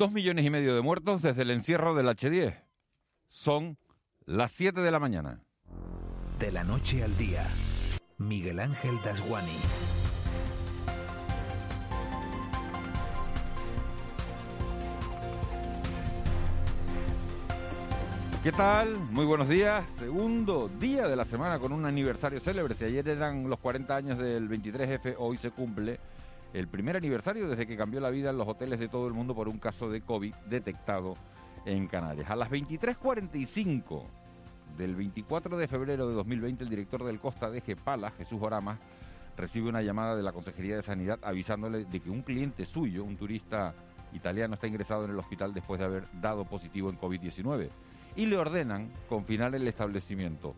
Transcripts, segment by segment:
Dos millones y medio de muertos desde el encierro del H10. Son las 7 de la mañana. De la noche al día, Miguel Ángel Dasguani. ¿Qué tal? Muy buenos días. Segundo día de la semana con un aniversario célebre. Si ayer eran los 40 años del 23F, hoy se cumple el primer aniversario desde que cambió la vida en los hoteles de todo el mundo por un caso de COVID detectado en Canarias. A las 23.45 del 24 de febrero de 2020, el director del Costa de Gepala, Jesús Oramas, recibe una llamada de la Consejería de Sanidad avisándole de que un cliente suyo, un turista italiano, está ingresado en el hospital después de haber dado positivo en COVID-19 y le ordenan confinar el establecimiento.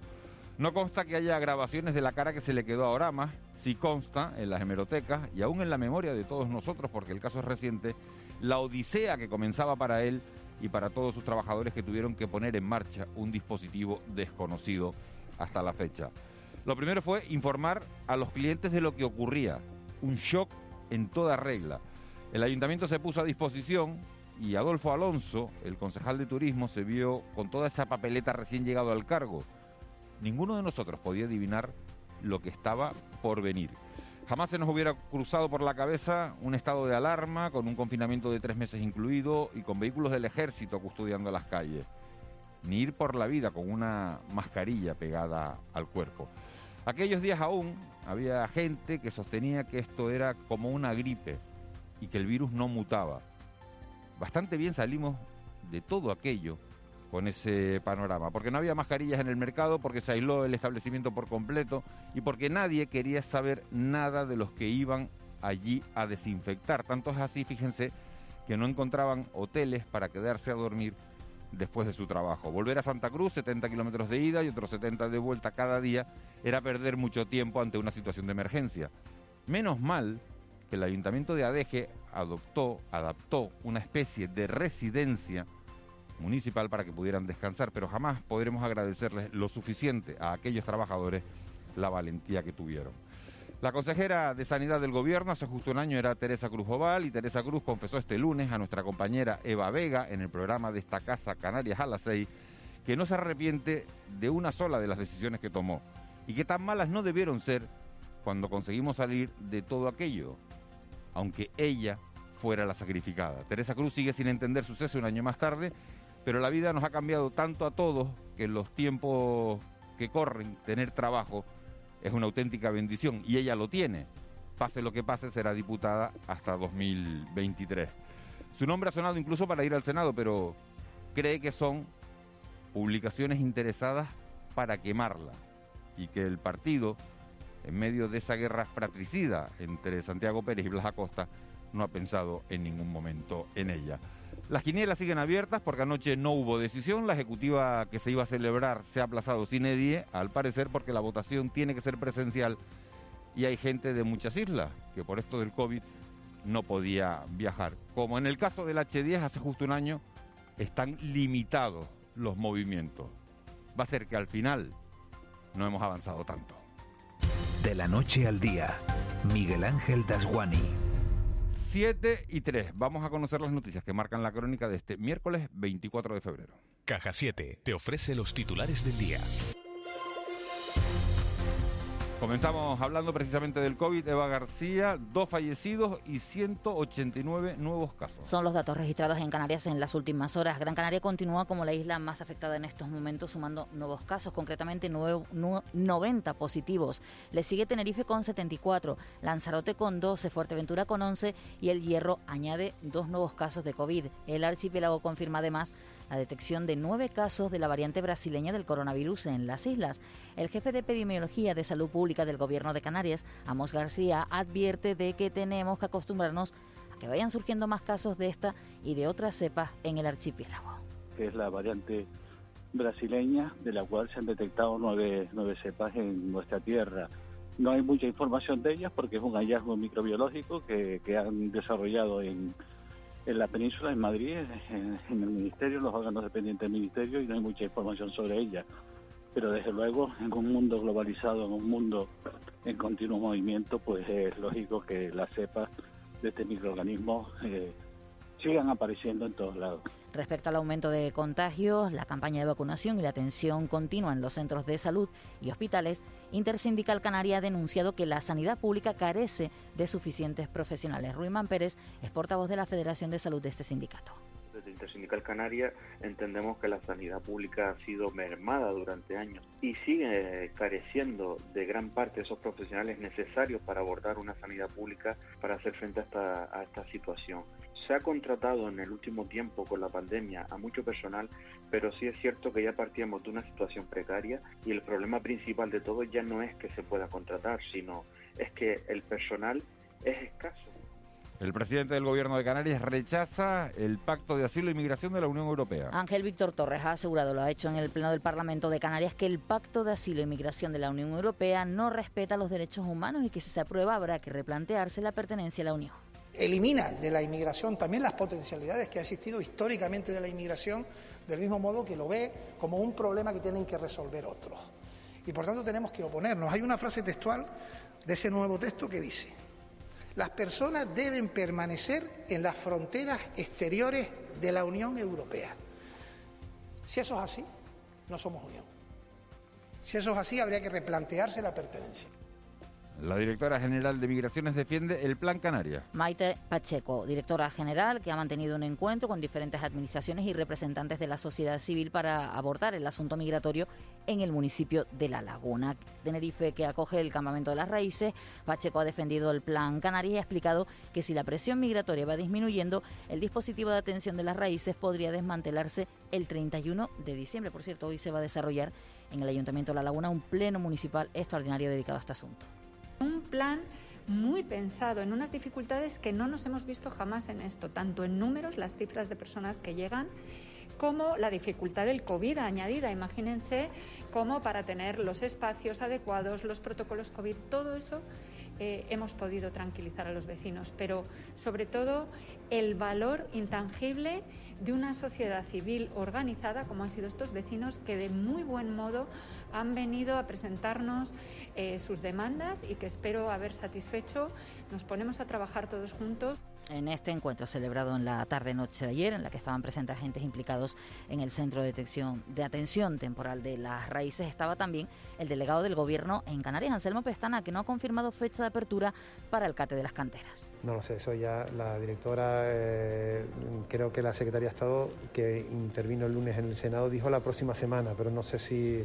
No consta que haya grabaciones de la cara que se le quedó a Oramas, sí consta en las hemerotecas y aún en la memoria de todos nosotros, porque el caso es reciente, la odisea que comenzaba para él y para todos sus trabajadores que tuvieron que poner en marcha un dispositivo desconocido hasta la fecha. Lo primero fue informar a los clientes de lo que ocurría, un shock en toda regla. El ayuntamiento se puso a disposición y Adolfo Alonso, el concejal de turismo, se vio con toda esa papeleta recién llegado al cargo. Ninguno de nosotros podía adivinar lo que estaba por venir. Jamás se nos hubiera cruzado por la cabeza un estado de alarma con un confinamiento de tres meses incluido y con vehículos del ejército custodiando las calles. Ni ir por la vida con una mascarilla pegada al cuerpo. Aquellos días aún había gente que sostenía que esto era como una gripe y que el virus no mutaba. Bastante bien salimos de todo aquello con ese panorama, porque no había mascarillas en el mercado, porque se aisló el establecimiento por completo y porque nadie quería saber nada de los que iban allí a desinfectar. Tanto es así, fíjense, que no encontraban hoteles para quedarse a dormir después de su trabajo. Volver a Santa Cruz, 70 kilómetros de ida y otros 70 de vuelta cada día, era perder mucho tiempo ante una situación de emergencia. Menos mal que el ayuntamiento de Adeje adoptó, adaptó una especie de residencia municipal para que pudieran descansar, pero jamás podremos agradecerles lo suficiente a aquellos trabajadores la valentía que tuvieron. La consejera de Sanidad del Gobierno hace justo un año era Teresa Cruz Oval y Teresa Cruz confesó este lunes a nuestra compañera Eva Vega en el programa de esta casa Canarias a las 6 que no se arrepiente de una sola de las decisiones que tomó y que tan malas no debieron ser cuando conseguimos salir de todo aquello, aunque ella fuera la sacrificada. Teresa Cruz sigue sin entender su cese un año más tarde pero la vida nos ha cambiado tanto a todos que en los tiempos que corren, tener trabajo es una auténtica bendición y ella lo tiene. Pase lo que pase, será diputada hasta 2023. Su nombre ha sonado incluso para ir al Senado, pero cree que son publicaciones interesadas para quemarla y que el partido, en medio de esa guerra fratricida entre Santiago Pérez y Blas Acosta, no ha pensado en ningún momento en ella. Las quinielas siguen abiertas porque anoche no hubo decisión. La ejecutiva que se iba a celebrar se ha aplazado sin edie, al parecer porque la votación tiene que ser presencial y hay gente de muchas islas que por esto del COVID no podía viajar. Como en el caso del H10 hace justo un año, están limitados los movimientos. Va a ser que al final no hemos avanzado tanto. De la noche al día, Miguel Ángel Dasguani. 7 y 3. Vamos a conocer las noticias que marcan la crónica de este miércoles 24 de febrero. Caja 7 te ofrece los titulares del día. Comenzamos hablando precisamente del COVID. Eva García, dos fallecidos y 189 nuevos casos. Son los datos registrados en Canarias en las últimas horas. Gran Canaria continúa como la isla más afectada en estos momentos, sumando nuevos casos, concretamente 90 positivos. Le sigue Tenerife con 74, Lanzarote con 12, Fuerteventura con 11 y El Hierro añade dos nuevos casos de COVID. El archipiélago confirma además la detección de nueve casos de la variante brasileña del coronavirus en las islas. El jefe de epidemiología de salud pública del Gobierno de Canarias, Amos García, advierte de que tenemos que acostumbrarnos que vayan surgiendo más casos de esta y de otras cepas en el archipiélago. Que es la variante brasileña, de la cual se han detectado nueve, nueve cepas en nuestra tierra. No hay mucha información de ellas porque es un hallazgo microbiológico que, que han desarrollado en, en la península, en Madrid, en, el ministerio, los órganos dependientes del ministerio, y no hay mucha información sobre ellas. Pero desde luego, en un mundo globalizado, en un mundo en continuo movimiento, pues es lógico que las cepas de este microorganismo eh, sigan apareciendo en todos lados. Respecto al aumento de contagios, la campaña de vacunación y la atención continua en los centros de salud y hospitales, Intersindical Canaria ha denunciado que la sanidad pública carece de suficientes profesionales. Ruimán Pérez es portavoz de la Federación de Salud de este sindicato. Desde Intersindical Canaria entendemos que la sanidad pública ha sido mermada durante años y sigue careciendo de gran parte de esos profesionales necesarios para abordar una sanidad pública para hacer frente a esta, a esta situación. Se ha contratado en el último tiempo con la pandemia a mucho personal, pero sí es cierto que ya partíamos de una situación precaria y el problema principal de todo ya no es que se pueda contratar, sino es que el personal es escaso. El presidente del Gobierno de Canarias rechaza el Pacto de Asilo e Inmigración de la Unión Europea. Ángel Víctor Torres ha asegurado, lo ha hecho en el Pleno del Parlamento de Canarias, que el Pacto de Asilo e Inmigración de la Unión Europea no respeta los derechos humanos y que si se aprueba habrá que replantearse la pertenencia a la Unión. Elimina de la inmigración también las potencialidades que ha existido históricamente de la inmigración, del mismo modo que lo ve como un problema que tienen que resolver otros. Y por tanto tenemos que oponernos. Hay una frase textual de ese nuevo texto que dice, las personas deben permanecer en las fronteras exteriores de la Unión Europea. Si eso es así, no somos Unión. Si eso es así, habría que replantearse la pertenencia. La directora general de Migraciones defiende el Plan Canaria. Maite Pacheco, directora general, que ha mantenido un encuentro con diferentes administraciones y representantes de la sociedad civil para abordar el asunto migratorio en el municipio de La Laguna. Tenerife, que acoge el campamento de las raíces, Pacheco ha defendido el Plan Canaria y ha explicado que si la presión migratoria va disminuyendo, el dispositivo de atención de las raíces podría desmantelarse el 31 de diciembre. Por cierto, hoy se va a desarrollar en el Ayuntamiento de La Laguna un pleno municipal extraordinario dedicado a este asunto. Un plan muy pensado en unas dificultades que no nos hemos visto jamás en esto, tanto en números, las cifras de personas que llegan, como la dificultad del COVID añadida. Imagínense cómo para tener los espacios adecuados, los protocolos COVID, todo eso eh, hemos podido tranquilizar a los vecinos, pero sobre todo el valor intangible de una sociedad civil organizada, como han sido estos vecinos, que de muy buen modo han venido a presentarnos eh, sus demandas y que espero haber satisfecho. Nos ponemos a trabajar todos juntos. En este encuentro celebrado en la tarde-noche de ayer, en la que estaban presentes agentes implicados en el Centro de, Detección, de Atención Temporal de las Raíces, estaba también el delegado del Gobierno en Canarias, Anselmo Pestana, que no ha confirmado fecha de apertura para el CATE de las canteras. No lo sé, eso ya la directora, eh, creo que la Secretaría de Estado, que intervino el lunes en el Senado, dijo la próxima semana, pero no sé si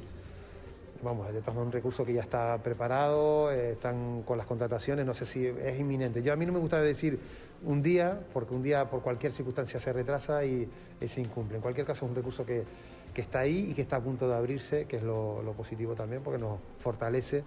vamos, de todas un recurso que ya está preparado, eh, están con las contrataciones, no sé si es inminente. Yo a mí no me gusta decir un día, porque un día por cualquier circunstancia se retrasa y, se incumple. En cualquier caso es un recurso que, que, está ahí y que está a punto de abrirse, que es lo, positivo también, porque nos fortalece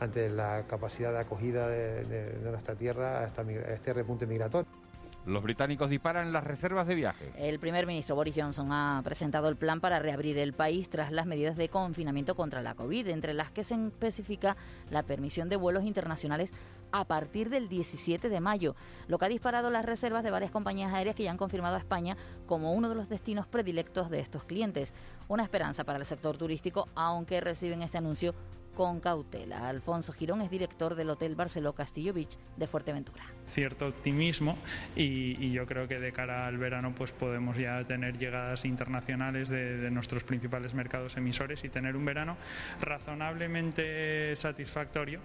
ante la capacidad de acogida de, nuestra tierra a este repunte migratorio. Los británicos disparan las reservas de viaje. El primer ministro Boris Johnson ha presentado el plan para reabrir el país tras las medidas de confinamiento contra la COVID, entre las que se especifica la permisión de vuelos internacionales a partir del 17 de mayo, lo que ha disparado las reservas de varias compañías aéreas que ya han confirmado a España como uno de los destinos predilectos de estos clientes. Una esperanza para el sector turístico, aunque reciben este anuncio con cautela. Alfonso Girón es director del Hotel Barceló Castillo Beach de Fuerteventura. Cierto optimismo y, yo creo que de cara al verano pues podemos ya tener llegadas internacionales de, nuestros principales mercados emisores y tener un verano razonablemente satisfactorio.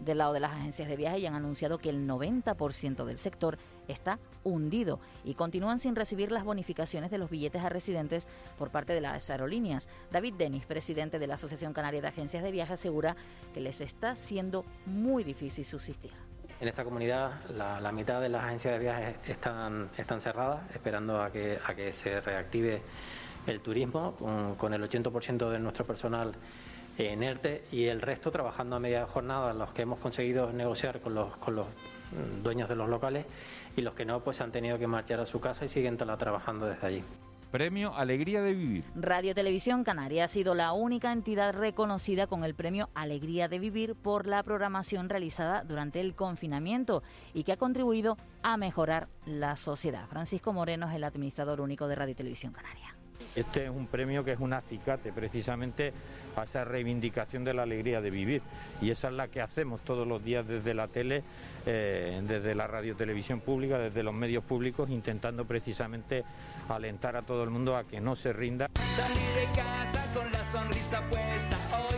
Del lado de las agencias de viaje ya han anunciado que el 90% del sector está hundido y continúan sin recibir las bonificaciones de los billetes a residentes por parte de las aerolíneas. David Denis, presidente de la Asociación Canaria de Agencias de Viaje, asegura que les está siendo muy difícil subsistir. En esta comunidad la, la mitad de las agencias de viajes están, están cerradas, esperando a que, a que se reactive el turismo, con, con el 80% de nuestro personal en ERTE y el resto trabajando a media jornada, los que hemos conseguido negociar con los, con los mm, dueños de los locales y los que no pues han tenido que marchar a su casa y siguen trabajando desde allí. Premio Alegría de Vivir. Radio Televisión Canaria ha sido la única entidad reconocida con el premio Alegría de Vivir por la programación realizada durante el confinamiento y que ha contribuido a mejorar la sociedad. Francisco Moreno es el administrador único de Radio Televisión Canaria. Este es un premio que es un acicate precisamente a esa reivindicación de la alegría de vivir y esa es la que hacemos todos los días desde la tele, eh, desde la radio televisión pública, desde los medios públicos, intentando precisamente alentar a todo el mundo a que no se rinda. Salir de casa con la sonrisa puesta hoy.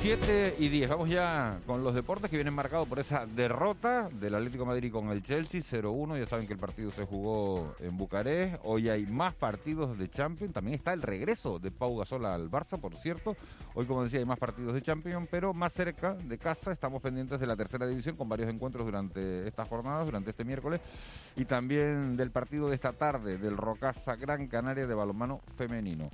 7 y 10. Vamos ya con los deportes que vienen marcados por esa derrota del Atlético Madrid con el Chelsea 0-1. Ya saben que el partido se jugó en Bucarest. Hoy hay más partidos de Champions. También está el regreso de Pau Gasol al Barça, por cierto. Hoy, como decía, hay más partidos de Champions, pero más cerca de casa estamos pendientes de la tercera división con varios encuentros durante estas jornadas, durante este miércoles. Y también del partido de esta tarde del Rocasa Gran Canaria de balonmano femenino.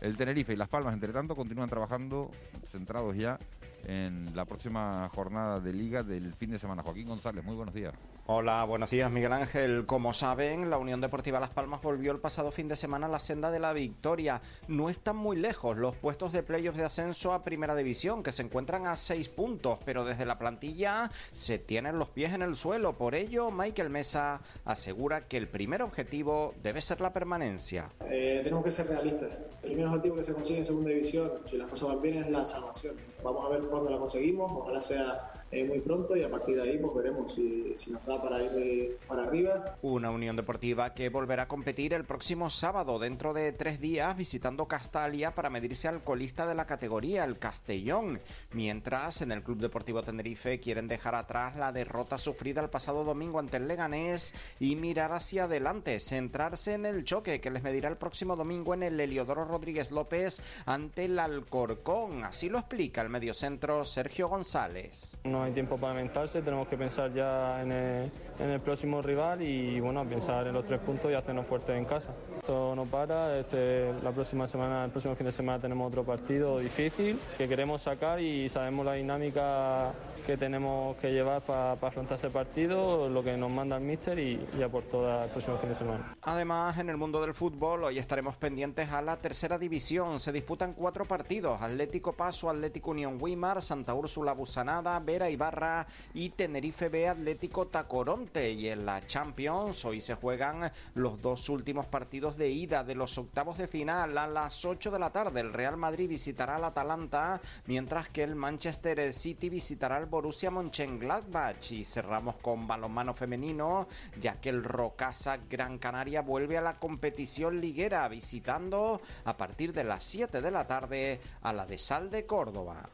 El Tenerife y Las Palmas, entre tanto, continúan trabajando centrados ya en la próxima jornada de liga del fin de semana. Joaquín González, muy buenos días. Hola, buenos días Miguel Ángel. Como saben, la Unión Deportiva Las Palmas volvió el pasado fin de semana a la senda de la victoria. No están muy lejos los puestos de playoffs de ascenso a Primera División, que se encuentran a seis puntos, pero desde la plantilla se tienen los pies en el suelo. Por ello, Michael Mesa asegura que el primer objetivo debe ser la permanencia. Eh, tenemos que ser realistas. El primer objetivo que se consigue en Segunda División, si las cosas van bien, es la salvación. Vamos a ver cuándo la conseguimos, ojalá sea eh, muy pronto y a partir de ahí pues veremos si, si nos da para ir para arriba. Una Unión Deportiva que volverá a competir el próximo sábado dentro de tres días visitando Castalia para medirse al colista de la categoría, el Castellón. Mientras en el Club Deportivo Tenerife quieren dejar atrás la derrota sufrida el pasado domingo ante el Leganés y mirar hacia adelante, centrarse en el choque que les medirá el próximo domingo en el Heliodoro Rodríguez López ante el Alcorcón. Así lo explica el mediocentro Sergio González no hay tiempo para lamentarse, tenemos que pensar ya en el, próximo rival y bueno, pensar en los tres puntos y hacernos fuertes en casa. Esto no para, este, la próxima semana, el próximo fin de semana tenemos otro partido difícil que queremos sacar y sabemos la dinámica que tenemos que llevar para afrontar ese partido, lo que nos manda el míster y ya por todo el próximo fin de semana. Además, en el mundo del fútbol, hoy estaremos pendientes a la tercera división. Se disputan cuatro partidos: Atlético Paso, Atlético Unión Wimar, Santa Úrsula Busanada, Vera Ibarra y Tenerife B Atlético Tacoronte. Y en la Champions, hoy se juegan los dos últimos partidos de ida de los octavos de final a las 8 de la tarde. El Real Madrid visitará al Atalanta, mientras que el Manchester City visitará al Borussia Mönchengladbach y cerramos con balonmano femenino ya que el Rocasa Gran Canaria vuelve a la competición liguera visitando a partir de las 7 de la tarde a la de Sal de Córdoba.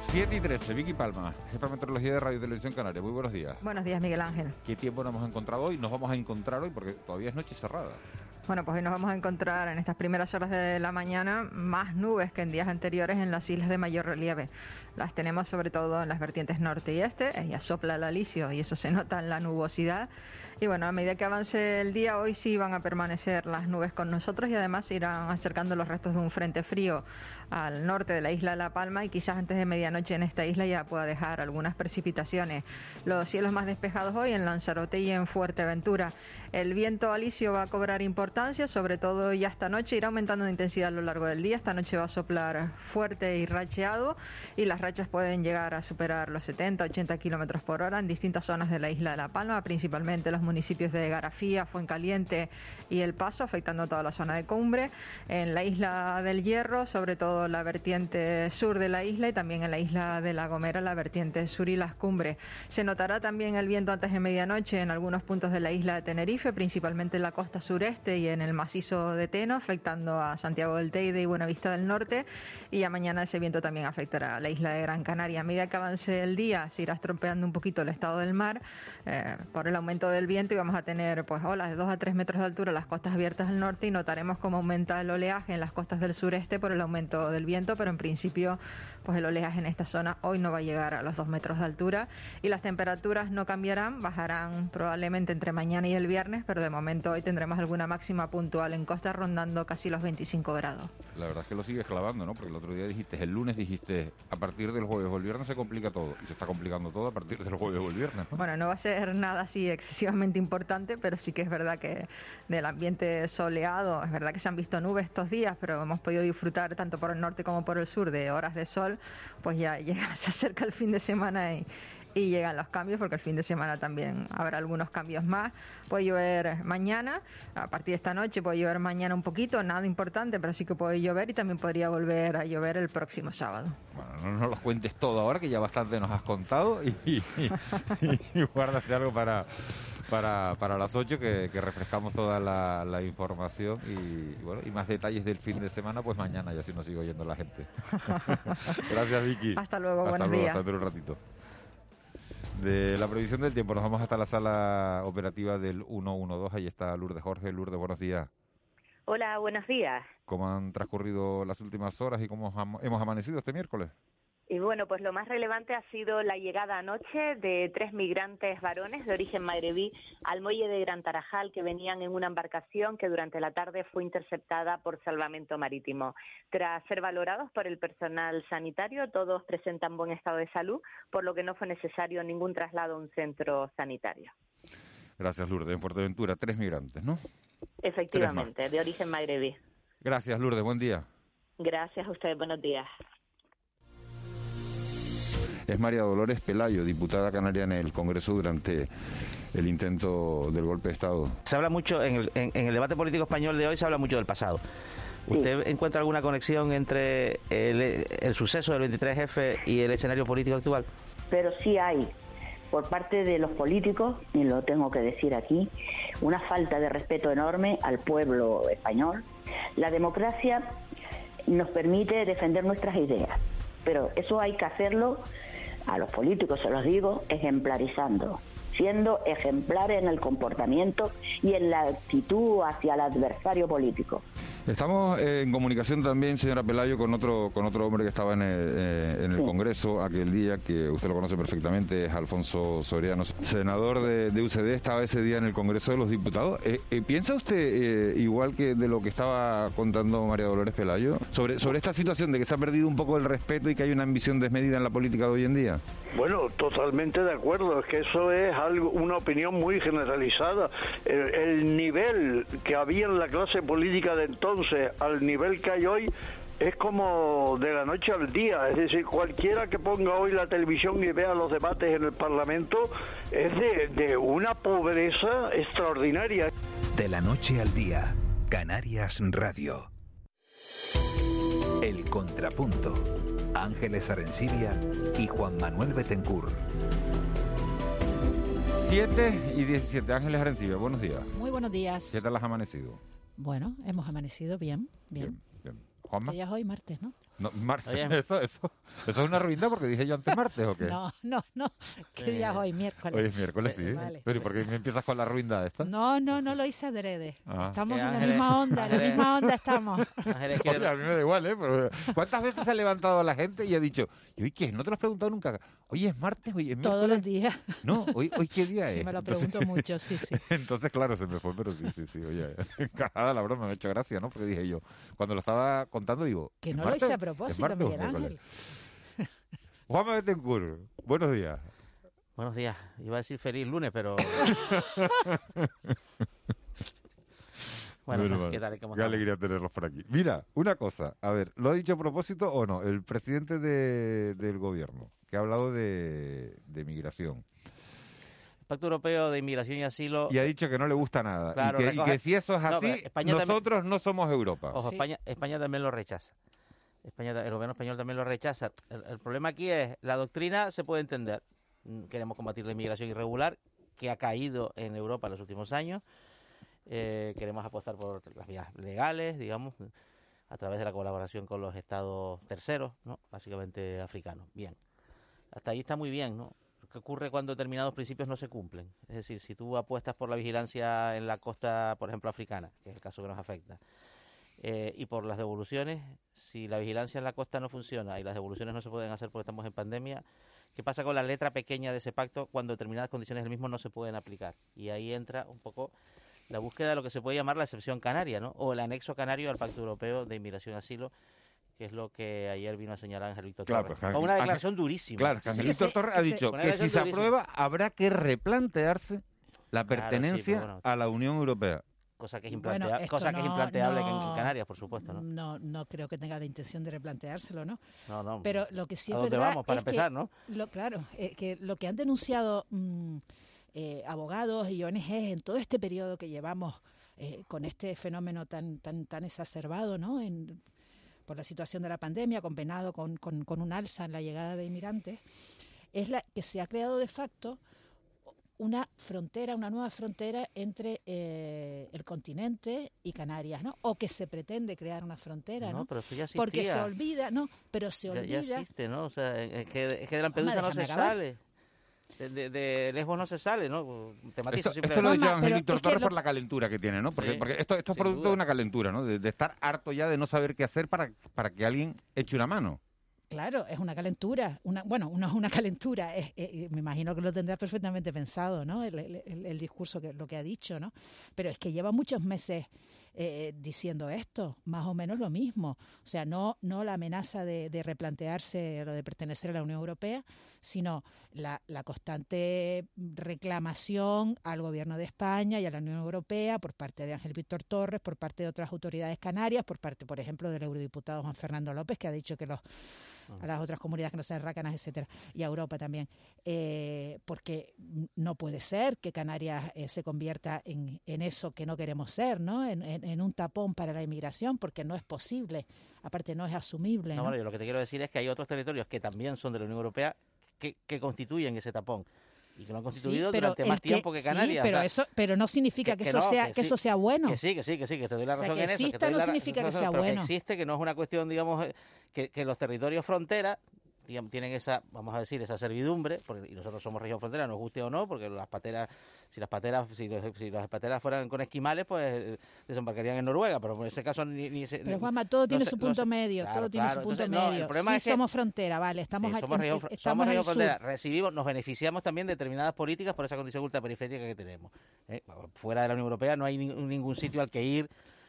Siete y 13, Vicky Palma, jefa de meteorología de Radio Televisión Canaria. Muy buenos días. Buenos días, Miguel Ángel. ¿Qué tiempo nos hemos encontrado hoy? Nos vamos a encontrar hoy porque todavía es noche cerrada. Bueno, pues hoy nos vamos a encontrar en estas primeras horas de la mañana más nubes que en días anteriores en las islas de mayor relieve. Las tenemos sobre todo en las vertientes norte y este, ella sopla el alisio y eso se nota en la nubosidad. Y bueno, a medida que avance el día, hoy sí van a permanecer las nubes con nosotros y además irán acercando los restos de un frente frío al norte de la isla de La Palma y quizás antes de medianoche en esta isla ya pueda dejar algunas precipitaciones. Los cielos más despejados hoy en Lanzarote y en Fuerteventura. El viento alisio va a cobrar importancia, sobre todo ya esta noche, irá aumentando de intensidad a lo largo del día. Esta noche va a soplar fuerte y racheado y las rachas pueden llegar a superar los 70, 80 kilómetros por hora en distintas zonas de la isla de La Palma, principalmente los municipios de Garafía, Fuencaliente y El Paso, afectando toda la zona de Cumbre. En la isla del Hierro, sobre todo la vertiente sur de la isla y también en la isla de La Gomera, la vertiente sur y las cumbres. Se notará también el viento antes de medianoche en algunos puntos de la isla de Tenerife, principalmente en la costa sureste y en el macizo de Teno, afectando a Santiago del Teide y Buenavista del Norte. Y a mañana ese viento también afectará a la isla de Gran Canaria. A medida que avance el día, se irá estropeando un poquito el estado del mar eh, por el aumento del viento y vamos a tener pues olas de 2 a 3 metros de altura en las costas abiertas del norte y notaremos cómo aumenta el oleaje en las costas del sureste por el aumento del viento, pero en principio pues el oleaje en esta zona hoy no va a llegar a los 2 metros de altura y las temperaturas no cambiarán, bajarán probablemente entre mañana y el viernes, pero de momento hoy tendremos alguna máxima puntual en costa rondando casi los 25 grados. La verdad es que lo sigues clavando, ¿no? Porque el otro día dijiste, el lunes dijiste, a partir del jueves o el viernes se complica todo. Y se está complicando todo a partir del jueves o el viernes, ¿no? Bueno, no va a ser nada así excesivamente importante, pero sí que es verdad que del ambiente soleado, es verdad que se han visto nubes estos días, pero hemos podido disfrutar tanto por el norte como por el sur de horas de sol, pues ya se acerca el fin de semana y, llegan los cambios, porque el fin de semana también habrá algunos cambios más. Puede llover mañana, a partir de esta noche puede llover mañana un poquito, nada importante, pero sí que puede llover y también podría volver a llover el próximo sábado. Bueno, no nos los cuentes todo ahora, que ya bastante nos has contado, y, y, algo para, para, para las 8, que, que refrescamos toda la, la información y, bueno, y más detalles del fin de semana, pues mañana, ya si nos sigue oyendo la gente. Gracias, Vicky. Hasta luego, Hasta buenos luego, días. hasta un ratito. De la previsión del tiempo, nos vamos hasta la sala operativa del 112. Ahí está Lourdes Jorge. Lourdes, buenos días. Hola, buenos días. ¿Cómo han transcurrido las últimas horas y cómo hemos amanecido este miércoles? Y bueno, pues lo más relevante ha sido la llegada anoche de tres migrantes varones de origen magrebí al muelle de Gran Tarajal que venían en una embarcación que durante la tarde fue interceptada por salvamento marítimo. Tras ser valorados por el personal sanitario, todos presentan buen estado de salud, por lo que no fue necesario ningún traslado a un centro sanitario. Gracias, Lourdes. En Fuerteventura, tres migrantes, ¿no? Efectivamente, de origen magrebí. Gracias, Lourdes. Buen día. Gracias a ustedes, buenos días. Es María Dolores Pelayo, diputada canaria en el Congreso durante el intento del golpe de Estado. Se habla mucho, en el, en- en el debate político español de hoy se habla mucho del pasado. ¿Usted encuentra alguna conexión entre el, el suceso del 23F y el escenario político actual? pero sí hay por parte de los políticos, y lo tengo que decir aquí, una falta de respeto enorme al pueblo español. La democracia nos permite defender nuestras ideas, pero eso hay que hacerlo a los políticos, se los digo, ejemplarizando, siendo ejemplares en el comportamiento y en la actitud hacia el adversario político. Estamos eh, en comunicación también, señora Pelayo, con otro con otro hombre que estaba en el, eh, en el Congreso aquel día, que usted lo conoce perfectamente, es Alfonso Soriano, senador de, de UCD, estaba ese día en el Congreso de los Diputados. Eh, eh, ¿Piensa usted, eh, igual que de lo que estaba contando María Dolores Pelayo, sobre, sobre esta situación de que se ha perdido un poco el respeto y que hay una ambición desmedida en la política de hoy en día? Bueno, totalmente de acuerdo. Es que eso es algo, una opinión muy generalizada. El, el nivel que había en la clase política de entonces al nivel que hay hoy es como de la noche al día. Es decir, cualquiera que ponga hoy la televisión y vea los debates en el Parlamento es de, de una pobreza extraordinaria. De la noche al día, Canarias Radio. El Contrapunto. Ángeles Arencibia y Juan Manuel Betencur. 7 y 17, Ángeles Arencibia, buenos días. Muy buenos días. ¿Qué tal has amanecido? Bueno, hemos amanecido bien, bien. Juanma. ¿Qué día es hoy? Martes, ¿no? No, martes, Oye. eso, eso, eso es una ruina porque dije yo antes martes o qué? No, no, no. ¿Qué día es hoy? Miércoles. Hoy es miércoles, sí. Vale. Pero ¿y por qué me empiezas con la ruindad esta? No, no, no lo hice adrede. Ah. Estamos en la misma onda, en la misma onda estamos. Oye, a mí me da igual, ¿eh? Pero, ¿Cuántas veces se ha levantado la gente y ha dicho, ¿y hoy qué? ¿No te lo has preguntado nunca? Hoy es martes, hoy es miércoles. Todos los días. No, hoy, hoy qué día Sí, es. me lo Entonces- pregunto mucho, sí, sí. Entonces, claro, se me fue, pero sí, sí, sí. Oye, encajada la broma, me ha hecho gracia, ¿no? Porque dije yo, cuando lo estaba contando, digo. Que ¿es no lo hice a ¿Es propósito, Miguel? Ángel. Juanma Betancourt, buenos días. Buenos días. Iba a decir feliz lunes, pero... Bueno, Bueno, ¿qué tal? ¿Cómo Qué alegría tenerlos por aquí. Mira, una cosa, a ver, ¿lo ha dicho a propósito o no? El presidente de- del gobierno, que ha hablado de, de migración, Pacto Europeo de Inmigración y Asilo... y ha dicho que no le gusta nada. Claro, y, que, y recoge- que si eso es así, también- nosotros no somos Europa. Ojo, España, España también lo rechaza. España, el gobierno español también lo rechaza. El, problema aquí es, la doctrina se puede entender. Mm, Queremos combatir la inmigración irregular, que ha caído en Europa en los últimos años. Eh, queremos apostar por las vías legales, digamos, a través de la colaboración con los estados terceros, ¿no? básicamente africanos. Bien. Hasta ahí está muy bien, ¿no? que ocurre cuando determinados principios no se cumplen. Es decir, si tú apuestas por la vigilancia en la costa, por ejemplo, africana, que es el caso que nos afecta, eh, y por las devoluciones, si la vigilancia en la costa no funciona y las devoluciones no se pueden hacer porque estamos en pandemia, ¿qué pasa con la letra pequeña de ese pacto cuando determinadas condiciones del mismo no se pueden aplicar? Y ahí entra un poco la búsqueda de lo que se puede llamar la excepción canaria, ¿no? O el anexo canario al Pacto Europeo de Inmigración y Asilo, que es lo que ayer vino a señalar Ángel Víctor Claro, Torres. pues, Con una Ángel- declaración durísima. Claro, que Ángel Víctor Torres ha dicho que si se aprueba habrá que replantearse la Claro, sí, pertenencia bueno. a la Unión Europea. Cosa que es, implantea- cosa que es no- implanteable en- Canarias, por supuesto, ¿no? No, no creo que tenga la intención de replanteárselo, ¿no? No, no. Pero lo que sí ¿A es dónde verdad vamos? Para es que empezar, ¿no? Lo, claro, eh, que lo que han denunciado mm, eh, abogados y ONGs en todo este periodo que llevamos eh, con este fenómeno tan tan tan exacerbado, ¿no? En, por la situación de la pandemia, combinado con, con, con un alza en la llegada de inmigrantes, es la que se ha creado de facto una frontera, una nueva frontera entre eh, el continente y Canarias, ¿no? O que se pretende crear una frontera, ¿no? No, pero eso ya Porque se olvida, no, pero se Ya, ya olvida. existe, ¿no? O sea, es que, es que de Lampedusa no se acabar. sale. De, de, de Lesbos no se sale, ¿no? Tematizo Esto, esto lo ha simplemente. dicho Ángel Víctor Torres por la calentura que tiene, ¿no? Porque, Sí, porque esto, esto es producto duda. de una calentura, ¿no? De, de estar harto ya de no saber qué hacer para, para que alguien eche una mano. Claro, es una calentura, una, bueno, no es una calentura, es- me imagino que lo tendrá perfectamente pensado, ¿no? El discurso, que lo que ha dicho, ¿no? Pero es que lleva muchos meses eh, diciendo esto, más o menos lo mismo. O sea, no, no la amenaza de, de replantearse lo de pertenecer a la Unión Europea, sino la, la constante reclamación al gobierno de España y a la Unión Europea por parte de Ángel Víctor Torres, por parte de otras autoridades canarias, por parte, por ejemplo, del eurodiputado Juan Fernando López, que ha dicho que los a las otras comunidades que no sean rácanas, etcétera, y a Europa también, eh, porque no puede ser que Canarias eh, se convierta en, en eso que no queremos ser, ¿no? En, en- en un tapón para la inmigración, porque no es posible, aparte no es asumible. No, ¿no? bueno, yo lo que te quiero decir es que hay otros territorios que también son de la Unión Europea que, que constituyen ese tapón y que lo han constituido pero durante más que- tiempo que sí, Canarias. pero o sea, eso, pero no significa que, eso no, sea, que, sí, eso sea bueno. Que sí, que sí, que sí, que te doy la O sea, razón que en eso. exista no significa que no, no, sea pero bueno. existe, que no es una cuestión, digamos, eh, que, que los territorios frontera digamos, tienen esa, vamos a decir, esa servidumbre, porque, y nosotros somos región frontera, nos guste o no, porque las pateras, si las pateras, si, los- si las pateras fueran con esquimales, pues eh, desembarcarían en Noruega, pero en este caso ni, ni se- Pero ni- Juanma, todo no tiene se- su punto medio, claro, todo tiene su punto entonces, no, medio. el problema sí es que somos frontera, vale, estamos Sí, aquí, somos región, en- fr- estamos somos región frontera. Recibimos, nos beneficiamos también de determinadas políticas por esa condición ultraperiférica que tenemos. ¿eh? Fuera de la Unión Europea no hay nin- ningún sitio al que ir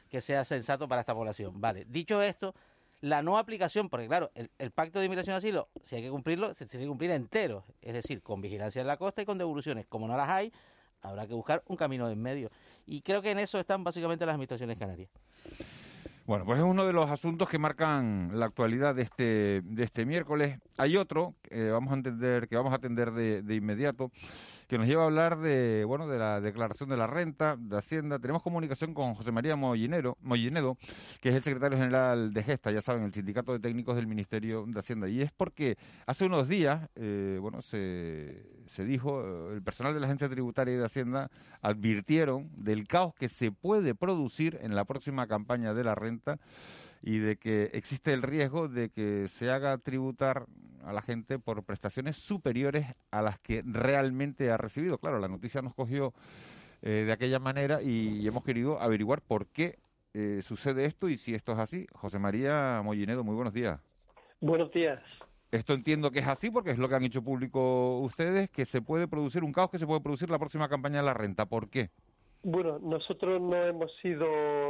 que sea sensato para esta población. Vale, dicho esto, la no aplicación, porque claro, el, el pacto de inmigración y asilo, si hay que cumplirlo, se tiene que cumplir entero, es decir, con vigilancia en la costa y con devoluciones. Como no las hay, habrá que buscar un camino en medio. Y creo que en eso están básicamente las administraciones canarias. Bueno, pues es uno de los asuntos que marcan la actualidad de este, de este miércoles. Hay otro que vamos a entender, que vamos a atender de, de inmediato, que nos lleva a hablar de, bueno, de la declaración de la renta, de Hacienda. Tenemos comunicación con José María Mollinero, Mollinedo, que es el secretario general de Gesta, ya saben, el sindicato de técnicos del Ministerio de Hacienda. Y es porque hace unos días, eh, bueno, se, se dijo, eh, el personal de la Agencia Tributaria y de Hacienda advirtieron del caos que se puede producir en la próxima campaña de la renta y de que existe el riesgo de que se haga tributar a la gente por prestaciones superiores a las que realmente ha recibido. Claro, la noticia nos cogió eh, de aquella manera y hemos querido averiguar por qué eh, sucede esto y si esto es así. José María Mollinedo, muy buenos días. Buenos días. Esto entiendo que es así porque es lo que han hecho público ustedes, que se puede producir un caos que se puede producir la próxima campaña de la renta. ¿Por qué? Bueno, nosotros no hemos sido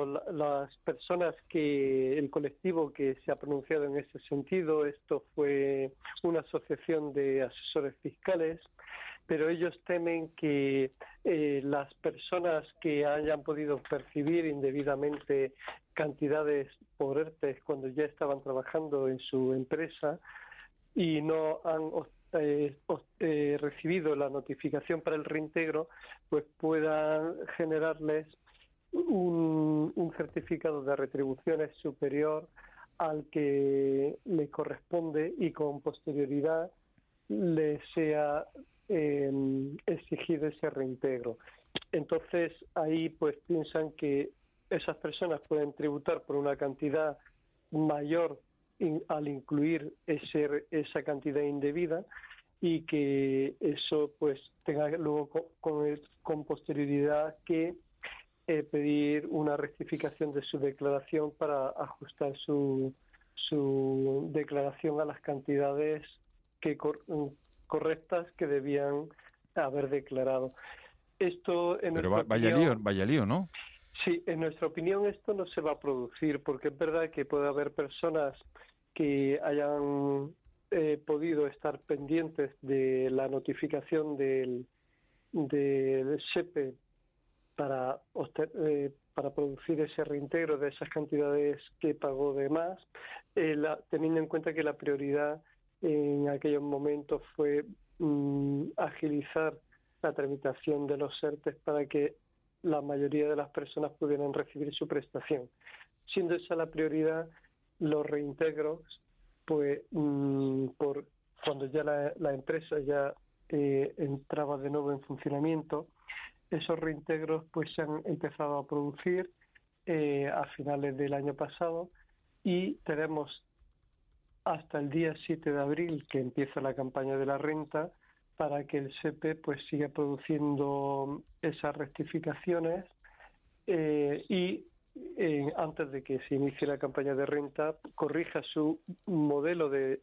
la- las personas que, el colectivo que se ha pronunciado en ese sentido. Esto fue una asociación de asesores fiscales, pero ellos temen que eh, las personas que hayan podido percibir indebidamente cantidades por ERTES cuando ya estaban trabajando en su empresa y no han os- eh, eh, recibido la notificación para el reintegro, pues puedan generarles un, certificado de retribuciones superior al que le corresponde y con posterioridad le sea eh, exigido ese reintegro. Entonces ahí pues piensan que esas personas pueden tributar por una cantidad mayor in- al incluir ese, esa cantidad indebida y que eso pues tenga luego con, con, con posterioridad que eh, pedir una rectificación de su declaración para ajustar su, su declaración a las cantidades que correctas que debían haber declarado. Esto en Pero vaya lío, vaya lío, ¿no? Sí, en nuestra opinión esto no se va a producir porque es verdad que puede haber personas que hayan eh, podido estar pendientes de la notificación del, del SEPE para, eh, para producir ese reintegro de esas cantidades que pagó de más, eh, teniendo en cuenta que la prioridad en aquellos momentos fue mm, agilizar la tramitación de los CERTES para que la mayoría de las personas pudieran recibir su prestación. Siendo esa la prioridad, los reintegros, pues mm, por cuando ya la, empresa ya eh, entraba de nuevo en funcionamiento, esos reintegros pues se han empezado a producir eh, a finales del año pasado y tenemos hasta el día 7 de abril que empieza la campaña de la renta para que el SEPE pues siga produciendo esas rectificaciones eh, y eh, antes de que se inicie la campaña de renta corrija su modelo de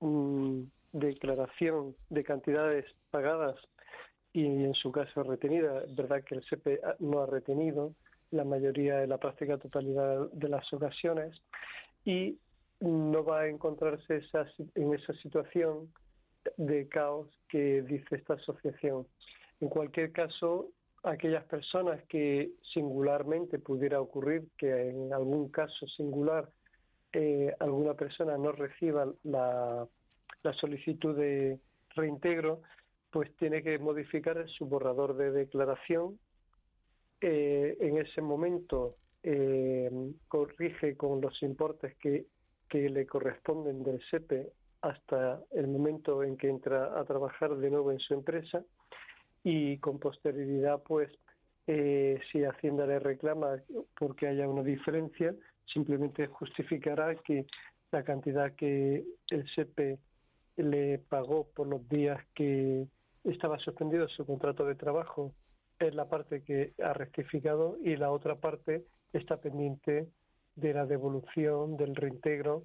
mm, declaración de cantidades pagadas y en su caso retenida. Es verdad que el SEPE no ha retenido la mayoría de la práctica totalidad de las ocasiones y no va a encontrarse en esa situación de caos que dice esta asociación. En cualquier caso, aquellas personas que singularmente pudiera ocurrir que en algún caso singular eh, alguna persona no reciba la solicitud de reintegro, pues tiene que modificar su borrador de declaración. Eh, en ese momento eh, corrige con los importes que, que le corresponden del SEPE hasta el momento en que entra a trabajar de nuevo en su empresa y con posterioridad, pues, eh, si Hacienda le reclama porque haya una diferencia, simplemente justificará que la cantidad que el SEPE le pagó por los días que estaba suspendido su contrato de trabajo es la parte que ha rectificado y la otra parte está pendiente de la devolución del reintegro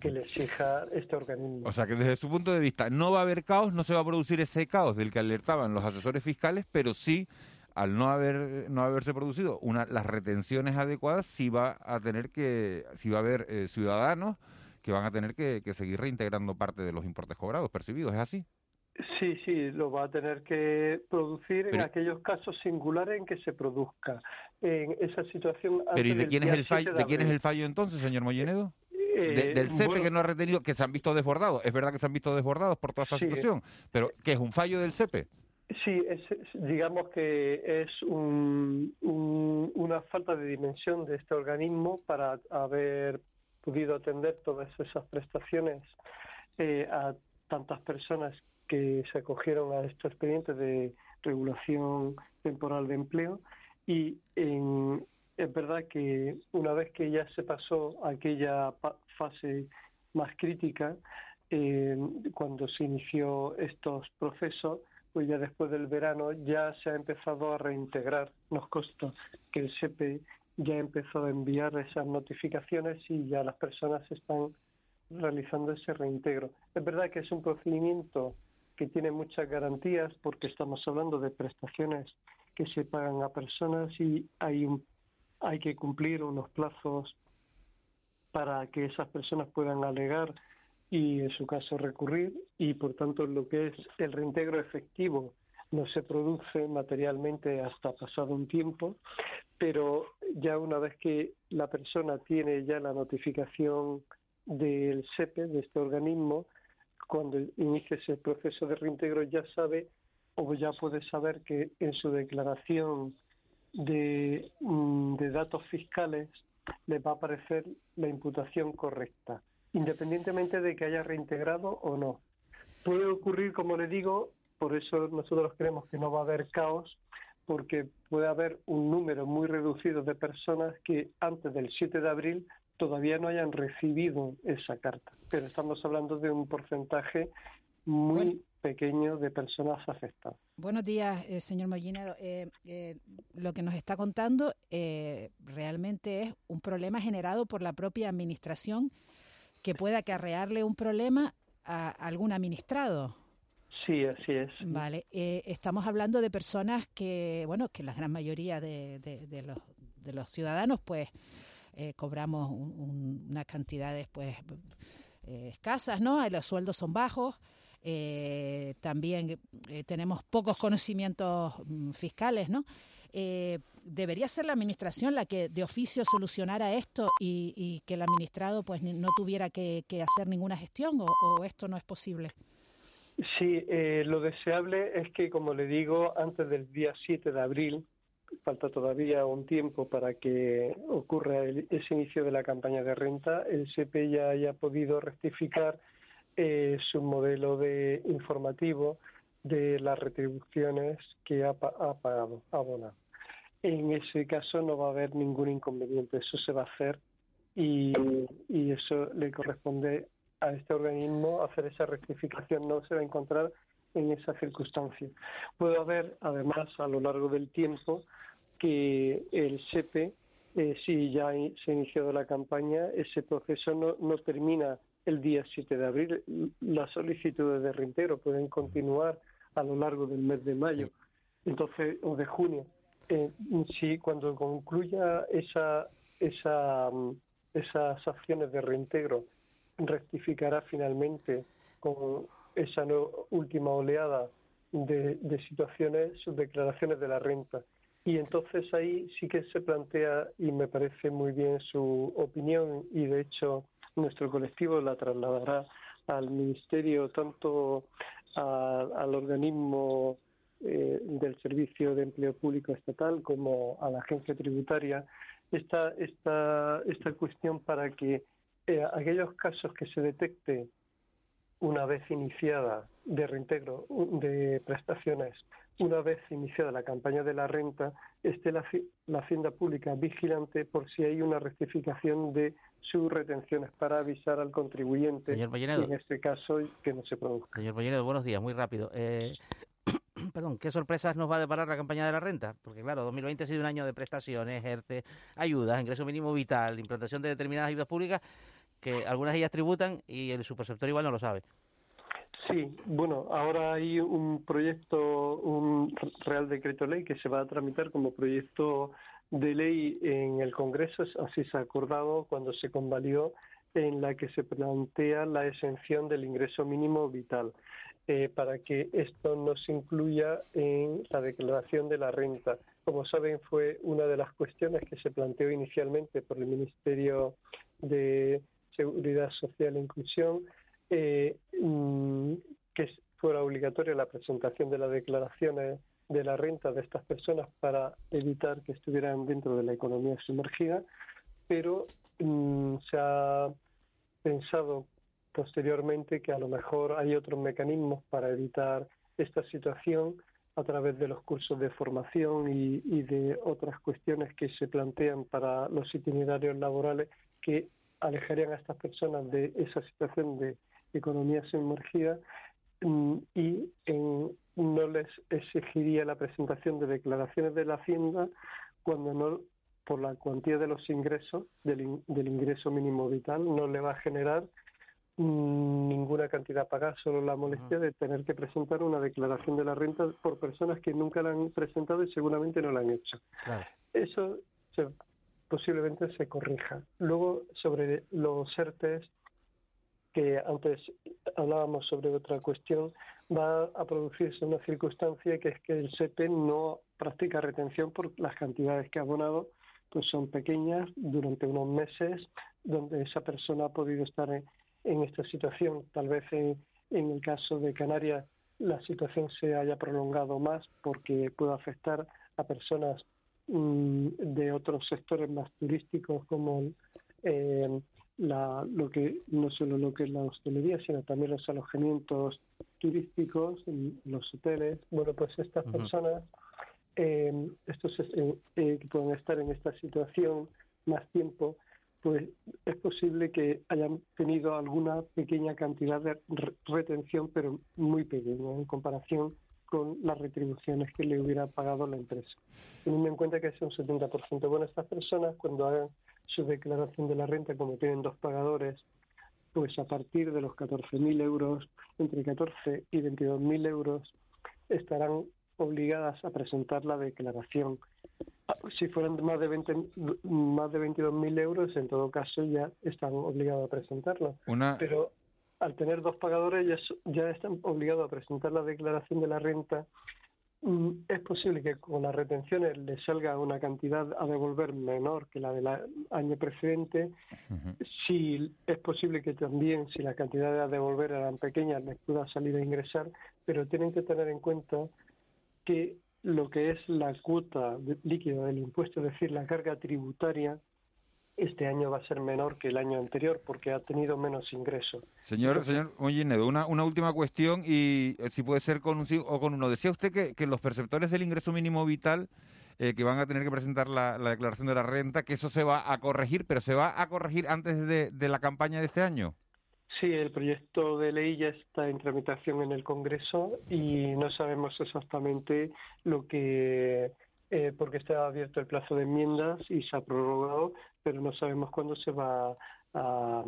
que le exija este organismo. O sea que desde su punto de vista no va a haber caos, no se va a producir ese caos del que alertaban los asesores fiscales, pero sí al no haber no haberse producido una, las retenciones adecuadas, sí va a tener que sí va a haber eh, ciudadanos que van a tener que, que seguir reintegrando parte de los importes cobrados percibidos, ¿es así? Sí, sí, lo va a tener que producir en aquellos casos singulares en que se produzca. En esa situación. Pero ¿y de quién, es el fallo, de, quién es el fallo entonces, señor Mollenedo? Eh, del CEPE que no ha retenido, que se han visto desbordados. Es verdad que se han visto desbordados por toda esta situación, pero ¿qué es un fallo del CEPE? Sí, es, digamos que es un, una falta de dimensión de este organismo para haber podido atender todas esas prestaciones eh, a tantas personas que se acogieron a estos expedientes de regulación temporal de empleo y es verdad que una vez que ya se pasó aquella fase más crítica, eh, cuando se inició estos procesos, pues ya después del verano ya se ha empezado a reintegrar. Nos consta que el SEPE ya empezó a enviar esas notificaciones y ya las personas están realizando ese reintegro. Es verdad que es un procedimiento que tiene muchas garantías porque estamos hablando de prestaciones que se pagan a personas y hay un, hay que cumplir unos plazos para que esas personas puedan alegar y en su caso recurrir. Y por tanto lo que es el reintegro efectivo no se produce materialmente hasta pasado un tiempo, pero ya una vez que la persona tiene ya la notificación del SEPE, de este organismo, cuando inicie ese proceso de reintegro ya sabe o ya puede saber que en su declaración de, mm, de datos fiscales le va a aparecer la imputación correcta, independientemente de que haya reintegrado o no. Puede ocurrir, como le digo, por eso nosotros creemos que no va a haber caos, porque puede haber un número muy reducido de personas que antes del 7 de abril todavía no hayan recibido esa carta. Pero estamos hablando de un porcentaje muy pequeño de personas afectadas. Buenos días, eh, señor Mollinedo. Eh, eh, lo que nos está contando realmente es un problema generado por la propia administración que pueda acarrearle un problema a algún administrado. Sí, así es. Vale, estamos hablando de personas que, bueno, que la gran mayoría de, de, los, de los ciudadanos, pues, cobramos unas cantidades, pues, escasas, ¿no? Los sueldos son bajos. Eh, también eh, tenemos pocos conocimientos mm, fiscales, ¿no? Eh, debería ser la administración la que de oficio solucionara esto y, que el administrado pues no tuviera que, hacer ninguna gestión o, esto no es posible. Sí, lo deseable es que, como le digo, antes del día 7 de abril, falta todavía un tiempo para que ocurra ese inicio de la campaña de renta, el CP ya haya podido rectificar eh, su modelo de informativo de las retribuciones que ha, pagado, abonado. En ese caso no va a haber ningún inconveniente, eso se va a hacer y, y eso le corresponde a este organismo hacer esa rectificación, no se va a encontrar en esa circunstancia. Puede haber, además, a lo largo del tiempo, que el SEPE, eh, si ya se ha iniciado la campaña, ese proceso no, no termina el día 7 de abril. Las solicitudes de reintegro pueden continuar a lo largo del mes de mayo, entonces o de junio. Eh, si cuando concluya esa, esa, esas acciones de reintegro rectificará finalmente con esa última oleada de, de situaciones, sus declaraciones de la renta. Y entonces ahí sí que se plantea, y me parece muy bien su opinión, y de hecho nuestro colectivo la trasladará al Ministerio, tanto al organismo eh, del Servicio de Empleo Público Estatal como a la agencia tributaria, esta, esta, esta cuestión para que eh, aquellos casos que se detecte una vez iniciada de reintegro de prestaciones una vez iniciada la campaña de la renta, esté la, Hacienda Pública vigilante por si hay una rectificación de sus retenciones para avisar al contribuyente Señor en este caso que no se produzca. Señor Mollinedo, buenos días, muy rápido. Eh, perdón, ¿qué sorpresas nos va a deparar la campaña de la renta? Porque claro, 2020 ha sido un año de prestaciones, ERTE, ayudas, ingreso mínimo vital, implantación de determinadas ayudas públicas que algunas de ellas tributan y el supersector igual no lo sabe. Sí, bueno, ahora hay un proyecto, un Real Decreto Ley que se va a tramitar como proyecto de ley en el Congreso, así se ha acordado cuando se convalió, en la que se plantea la exención del ingreso mínimo vital, eh, para que esto no se incluya en la declaración de la renta. Como saben, fue una de las cuestiones que se planteó inicialmente por el Ministerio de Seguridad Social e Inclusión eh, mm, que fuera obligatoria la presentación de las declaraciones de la renta de estas personas para evitar que estuvieran dentro de la economía sumergida, pero mm, se ha pensado posteriormente que a lo mejor hay otros mecanismos para evitar esta situación a través de los cursos de formación y, y de otras cuestiones que se plantean para los itinerarios laborales que alejarían a estas personas de esa situación de economía sumergida mm, y no les exigiría la presentación de declaraciones de la Hacienda cuando no por la cuantía de los ingresos del, ingreso mínimo vital no le va a generar mm, ninguna cantidad a pagar, solo la molestia de tener que presentar una declaración de la renta por personas que nunca la han presentado y seguramente no la han hecho. Eso posiblemente se corrija. Luego, sobre los ERTES, que antes hablábamos sobre otra cuestión, va a producirse una circunstancia que es que el SEPE no practica retención por las cantidades que ha abonado, pues son pequeñas durante unos meses, donde esa persona ha podido estar en, esta situación. Tal vez en, el caso de Canarias la situación se haya prolongado más porque puede afectar a personas mm, de otros sectores más turísticos como eh, la, lo que no solo lo que es la hostelería, sino también los alojamientos turísticos, los hoteles. Bueno, pues estas personas, eh, estos eh, eh, que pueden estar en esta situación más tiempo, pues es posible que hayan tenido alguna pequeña cantidad de retención, pero muy pequeña en comparación con las retribuciones que le hubiera pagado la empresa. Teniendo en cuenta que es un 70%. Bueno, estas personas cuando hagan su declaración de la renta, como tienen dos pagadores, pues a partir de los 14.000 euros, entre 14 y 22.000 euros, estarán obligadas a presentar la declaración. Si fueran más de 20, más de 22.000 euros, en todo caso ya están obligados a presentarla. Pero al tener dos pagadores ya, ya están obligados a presentar la declaración de la renta es posible que con las retenciones le salga una cantidad a devolver menor que la del año precedente. Si es posible que también, si las cantidades a devolver eran pequeñas, les pueda salir a ingresar, pero tienen que tener en cuenta que lo que es la cuota líquida del impuesto, es decir, la carga tributaria, este año va a ser menor que el año anterior porque ha tenido menos ingresos. Señor, señor Mollinedo, una, una última cuestión y eh, si puede ser con un sí o con uno. Decía usted que, que los perceptores del ingreso mínimo vital eh, que van a tener que presentar la, declaración de la renta, que eso se va a corregir, pero se va a corregir antes de, de la campaña de este año. Sí, el proyecto de ley ya está en tramitación en el Congreso y no sabemos exactamente lo que eh, porque está abierto el plazo de enmiendas y se ha prorrogado, pero no sabemos cuándo se va a,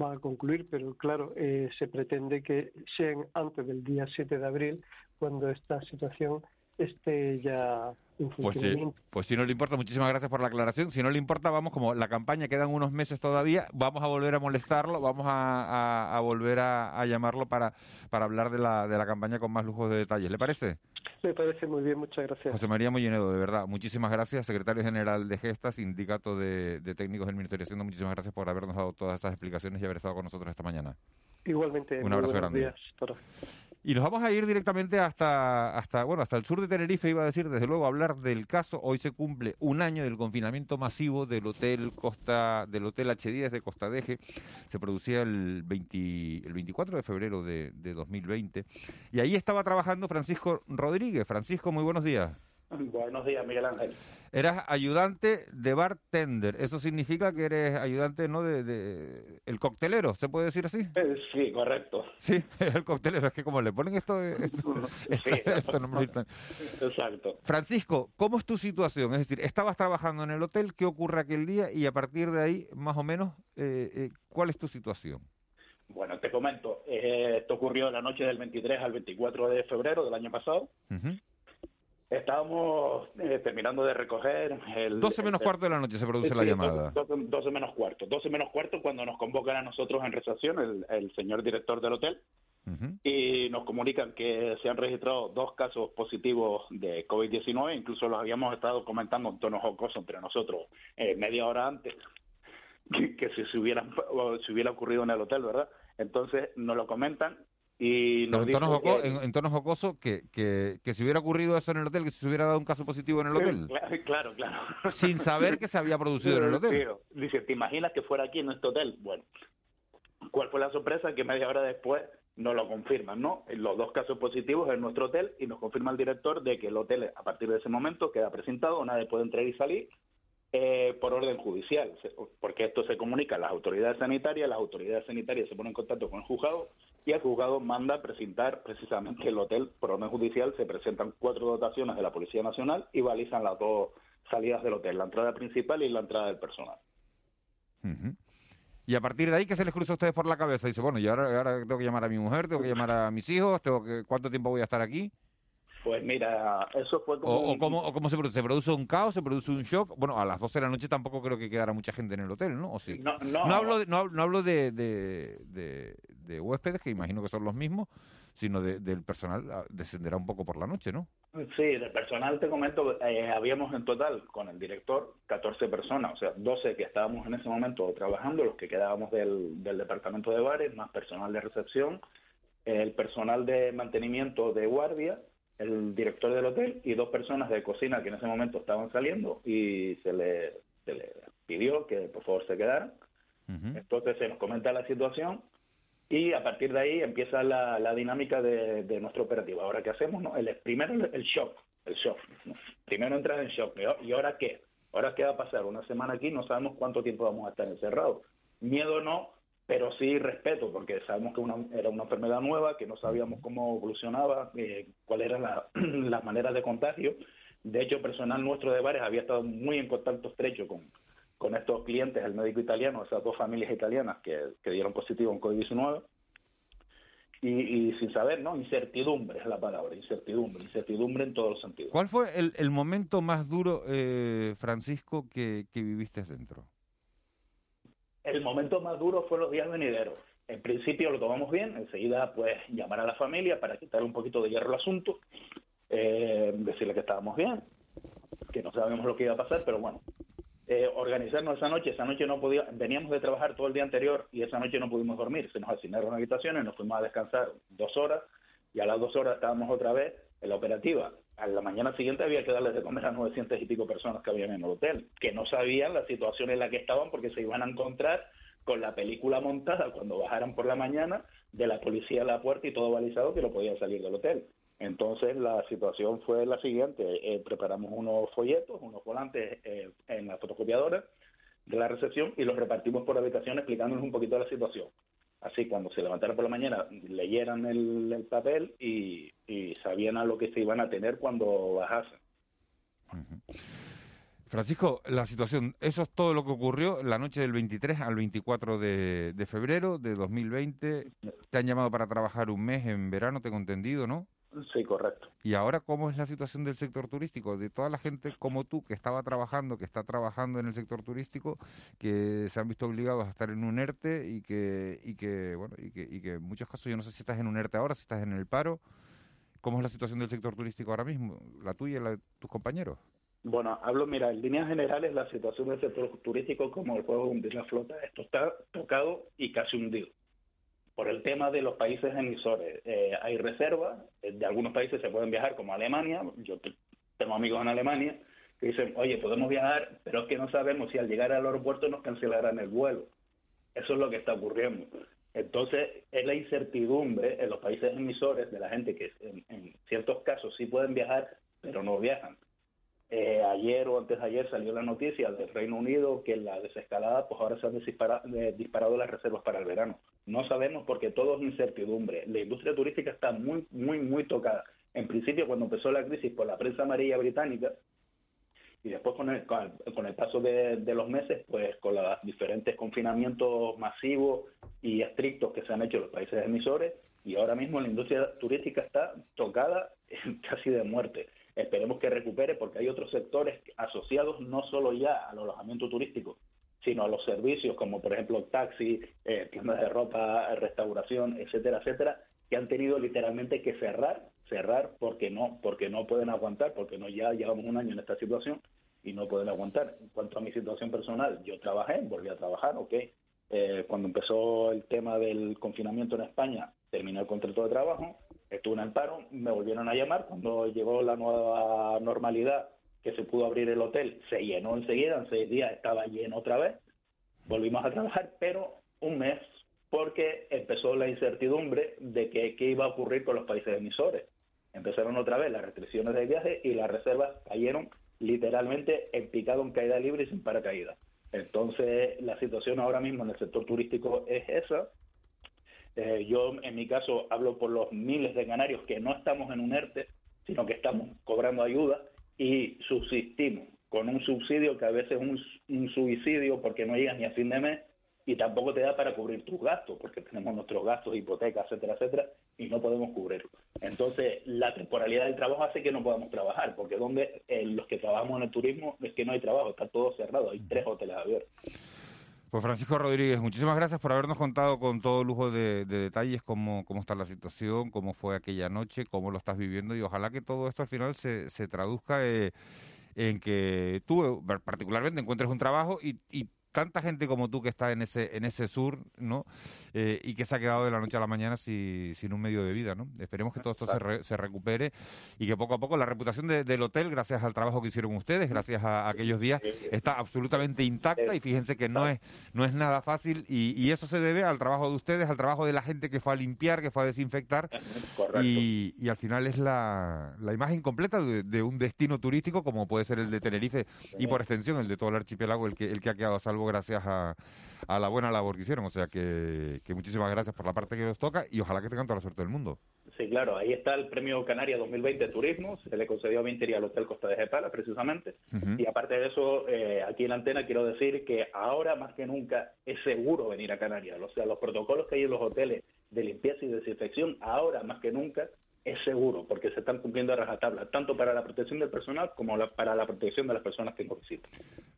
va a concluir. Pero claro, eh, se pretende que sean antes del día 7 de abril, cuando esta situación esté ya pues, pues si no le importa, muchísimas gracias por la aclaración. Si no le importa, vamos, como la campaña quedan unos meses todavía, vamos a volver a molestarlo, vamos a, volver a, llamarlo para, para hablar de la, de la campaña con más lujos de detalles. ¿Le parece? Me parece muy bien, muchas gracias. José María Mollinedo, de verdad, muchísimas gracias, secretario general de Gestas, Sindicato de, Técnicos del Ministerio de Hacienda, muchísimas gracias por habernos dado todas esas explicaciones y haber estado con nosotros esta mañana. Igualmente, un abrazo grande. Y nos vamos a ir directamente hasta, hasta, bueno, hasta el sur de Tenerife, iba a decir, desde luego, hablar del caso. Hoy se cumple un año del confinamiento masivo del hotel Costa, del hotel H10 de Costa Deje. Se producía el, 20, el 24 de febrero de, de 2020. Y ahí estaba trabajando Francisco Rodríguez. Francisco, muy buenos días. Buenos días, Miguel Ángel. Eras ayudante de bartender. Eso significa que eres ayudante, ¿no? De, el coctelero, ¿se puede decir así? Eh, sí, correcto. Sí, el coctelero. Es que como le ponen esto, sí, Exacto. Francisco, ¿cómo es tu situación? Es decir, estabas trabajando en el hotel, ¿qué ocurre aquel día? Y a partir de ahí, más o menos, eh, eh, ¿cuál es tu situación? Bueno, te comento. esto ocurrió la noche del 23 al 24 de febrero del año pasado. Estábamos eh, terminando de recoger el... 12 menos cuarto de la noche se produce la llamada. 12, menos cuarto. 12 menos cuarto cuando nos convocan a nosotros en recepción el, señor director del hotel y nos comunican que se han registrado dos casos positivos de COVID-19. Incluso los habíamos estado comentando en tono jocoso entre nosotros eh, media hora antes que, si se hubiera, se hubiera ocurrido en el hotel, ¿verdad? Entonces nos lo comentan y en, tono jocoso, que, que, que, si hubiera ocurrido eso en el hotel, que si se hubiera dado un caso positivo en el hotel. Claro, claro. Sin saber que se había producido en el hotel. Dice, ¿te imaginas que fuera aquí en este hotel? Bueno, ¿cuál fue la sorpresa? Que media hora después nos lo confirman, ¿no? Los dos casos positivos en nuestro hotel y nos confirma el director de que el hotel a partir de ese momento queda presentado, nadie puede entrar y salir eh, por orden judicial, porque esto se comunica a las autoridades sanitarias, las autoridades sanitarias se ponen en contacto con el juzgado y el juzgado manda presentar precisamente el hotel por orden judicial, se presentan cuatro dotaciones de la Policía Nacional y balizan las dos salidas del hotel, la entrada principal y la entrada del personal. Y a partir de ahí, ¿qué se les cruza a ustedes por la cabeza? Dice, bueno, yo ahora, ahora tengo que llamar a mi mujer, tengo que llamar a mis hijos, tengo que, ¿cuánto tiempo voy a estar aquí? Pues mira, eso fue como... O, cómo, se produce? ¿Se produce un caos? ¿Se produce un shock? Bueno, a las 12 de la noche tampoco creo que quedara mucha gente en el hotel, ¿no? ¿O sí? no, no, no, hablo, de, no, hablo de, de, huéspedes, que imagino que son los mismos, sino del personal, ah, descenderá un poco por la noche, ¿no? Sí, del personal te comento, eh, habíamos en total con el director 14 personas, o sea, 12 que estábamos en ese momento trabajando, los que quedábamos del, del departamento de bares, más personal de recepción, el personal de mantenimiento de guardia el director del hotel y dos personas de cocina que en ese momento estaban saliendo y se le, se le pidió que por favor se quedaran. Entonces se nos comenta la situación y a partir de ahí empieza la, la dinámica de, de, nuestro operativo. Ahora, ¿qué hacemos? No? El, primero el shock, el shock. Primero entrar en shock. ¿Y ahora qué? Ahora, ¿qué va a pasar? Una semana aquí, no sabemos cuánto tiempo vamos a estar encerrados. Miedo no, pero sí respeto, porque sabemos que una, era una enfermedad nueva, que no sabíamos cómo evolucionaba, eh, cuáles eran la- las maneras de contagio. De hecho, personal nuestro de bares había estado muy en contacto estrecho con, con estos clientes, el médico italiano, esas dos familias italianas que, que dieron positivo en COVID-19. Y, y sin saber, ¿no? Incertidumbre es la palabra, incertidumbre, incertidumbre en todos los sentidos. ¿Cuál fue el, el momento más duro, eh, Francisco, que, que viviste dentro? El momento más duro fue los días venideros. En principio lo tomamos bien, enseguida pues llamar a la familia para quitarle un poquito de hierro al asunto, eh, decirle que estábamos bien, que no sabíamos lo que iba a pasar, pero bueno, eh, organizarnos esa noche, esa noche no podía, veníamos de trabajar todo el día anterior y esa noche no pudimos dormir, se nos asignaron habitaciones, nos fuimos a descansar dos horas y a las dos horas estábamos otra vez en la operativa. A la mañana siguiente había que darles de comer a 900 y pico personas que habían en el hotel, que no sabían la situación en la que estaban porque se iban a encontrar con la película montada cuando bajaran por la mañana de la policía a la puerta y todo balizado que no podían salir del hotel. Entonces la situación fue la siguiente, eh, preparamos unos folletos, unos volantes eh, en la fotocopiadora de la recepción y los repartimos por habitación explicándoles un poquito la situación. Así cuando se levantaran por la mañana leyeran el, el papel y, y sabían a lo que se iban a tener cuando bajasen. Francisco, la situación, eso es todo lo que ocurrió la noche del 23 al 24 de, de febrero de 2020. Te han llamado para trabajar un mes en verano, tengo entendido, ¿no? Sí, correcto. ¿Y ahora cómo es la situación del sector turístico? De toda la gente como tú que estaba trabajando, que está trabajando en el sector turístico, que se han visto obligados a estar en un ERTE y que, y que bueno, y que, y que en muchos casos, yo no sé si estás en un ERTE ahora, si estás en el paro. ¿Cómo es la situación del sector turístico ahora mismo? ¿La tuya y la de tus compañeros? Bueno, hablo, mira, en líneas generales la situación del sector turístico como el juego de hundir la flota, esto está tocado y casi hundido. Por el tema de los países emisores, eh, hay reservas, eh, de algunos países se pueden viajar como Alemania, yo te- tengo amigos en Alemania que dicen, oye, podemos viajar, pero es que no sabemos si al llegar al aeropuerto nos cancelarán el vuelo. Eso es lo que está ocurriendo. Entonces, es la incertidumbre en los países emisores de la gente que en ciertos casos sí pueden viajar, pero no viajan. Eh, ayer o antes de ayer salió la noticia del Reino Unido que la desescalada, pues ahora se han eh, disparado las reservas para el verano. No sabemos porque todo es incertidumbre. La industria turística está muy, muy, muy tocada. En principio, cuando empezó la crisis por la prensa amarilla británica, y después con el, con el- con el paso de, de los meses, pues con los diferentes confinamientos masivos y estrictos que se han hecho en los países emisores, y ahora mismo la industria turística está tocada casi de muerte. Esperemos que recupere porque hay otros sectores asociados no solo ya al alojamiento turístico, sino a los servicios como por ejemplo taxi, eh, tiendas de ropa, restauración, etcétera, etcétera, que han tenido literalmente que cerrar, cerrar porque no, porque no pueden aguantar, porque no ya llevamos un año en esta situación y no pueden aguantar. En cuanto a mi situación personal, yo trabajé, volví a trabajar, ok. Eh, cuando empezó el tema del confinamiento en España, terminé el contrato de trabajo, estuve en el paro, me volvieron a llamar cuando llegó la nueva normalidad, que se pudo abrir el hotel, se llenó enseguida, en seis días estaba lleno otra vez, volvimos a trabajar, pero un mes, porque empezó la incertidumbre de que qué iba a ocurrir con los países emisores. Empezaron otra vez las restricciones de viaje y las reservas cayeron literalmente en picado en caída libre y sin paracaídas. Entonces, la situación ahora mismo en el sector turístico es esa. Eh, yo, en mi caso, hablo por los miles de canarios que no estamos en un ERTE, sino que estamos cobrando ayuda y subsistimos con un subsidio que a veces es un, suicidio porque no llegas ni a fin de mes y tampoco te da para cubrir tus gastos, porque tenemos nuestros gastos, hipotecas, etcétera, etcétera, y no podemos cubrirlo. Entonces, la temporalidad del trabajo hace que no podamos trabajar, porque donde eh, los que trabajamos en el turismo es que no hay trabajo, está todo cerrado, hay tres hoteles abiertos. Pues Francisco Rodríguez, muchísimas gracias por habernos contado con todo lujo de, de detalles cómo, cómo está la situación, cómo fue aquella noche, cómo lo estás viviendo y ojalá que todo esto al final se, se traduzca eh, en que tú eh, particularmente encuentres un trabajo y, y tanta gente como tú que está en ese en ese sur, ¿no? Eh, y que se ha quedado de la noche a la mañana sin un medio de vida, ¿no? Esperemos que todo esto se, se recupere y que poco a poco la reputación del hotel, gracias al trabajo que hicieron ustedes, gracias a, aquellos días, está absolutamente intacta y fíjense que no es no es nada fácil y, eso se debe al trabajo de ustedes, al trabajo de la gente que fue a limpiar, que fue a desinfectar y, y, al final es la, la imagen completa de, un destino turístico como puede ser el de Tenerife y por extensión el de todo el archipiélago, el que, el que ha quedado a salvo gracias a, a la buena labor que hicieron. O sea que, que muchísimas gracias por la parte que os toca y ojalá que tengan toda la suerte del mundo. Sí, claro, ahí está el Premio Canaria 2020 de Turismo, se le concedió a Vintería al Hotel Costa de Gepala, precisamente. Y aparte de eso, eh, aquí en la antena quiero decir que ahora más que nunca es seguro venir a Canarias. O sea, los protocolos que hay en los hoteles de limpieza y desinfección, ahora más que nunca es seguro, porque se están cumpliendo a rajatabla, tanto para la protección del personal como para la protección de las personas que nos visitan.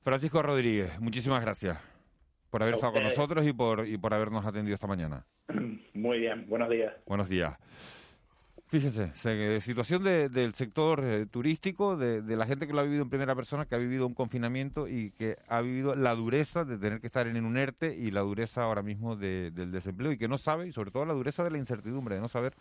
Francisco Rodríguez, muchísimas gracias por haber estado con nosotros y por, y por habernos atendido esta mañana. Muy bien, buenos días. Buenos días. Fíjese, situación del sector eh, turístico, de, la gente que lo ha vivido en primera persona, que ha vivido un confinamiento y que ha vivido la dureza de tener que estar en un ERTE y la dureza ahora mismo del desempleo y que no sabe, y sobre todo la dureza de la incertidumbre, de no saber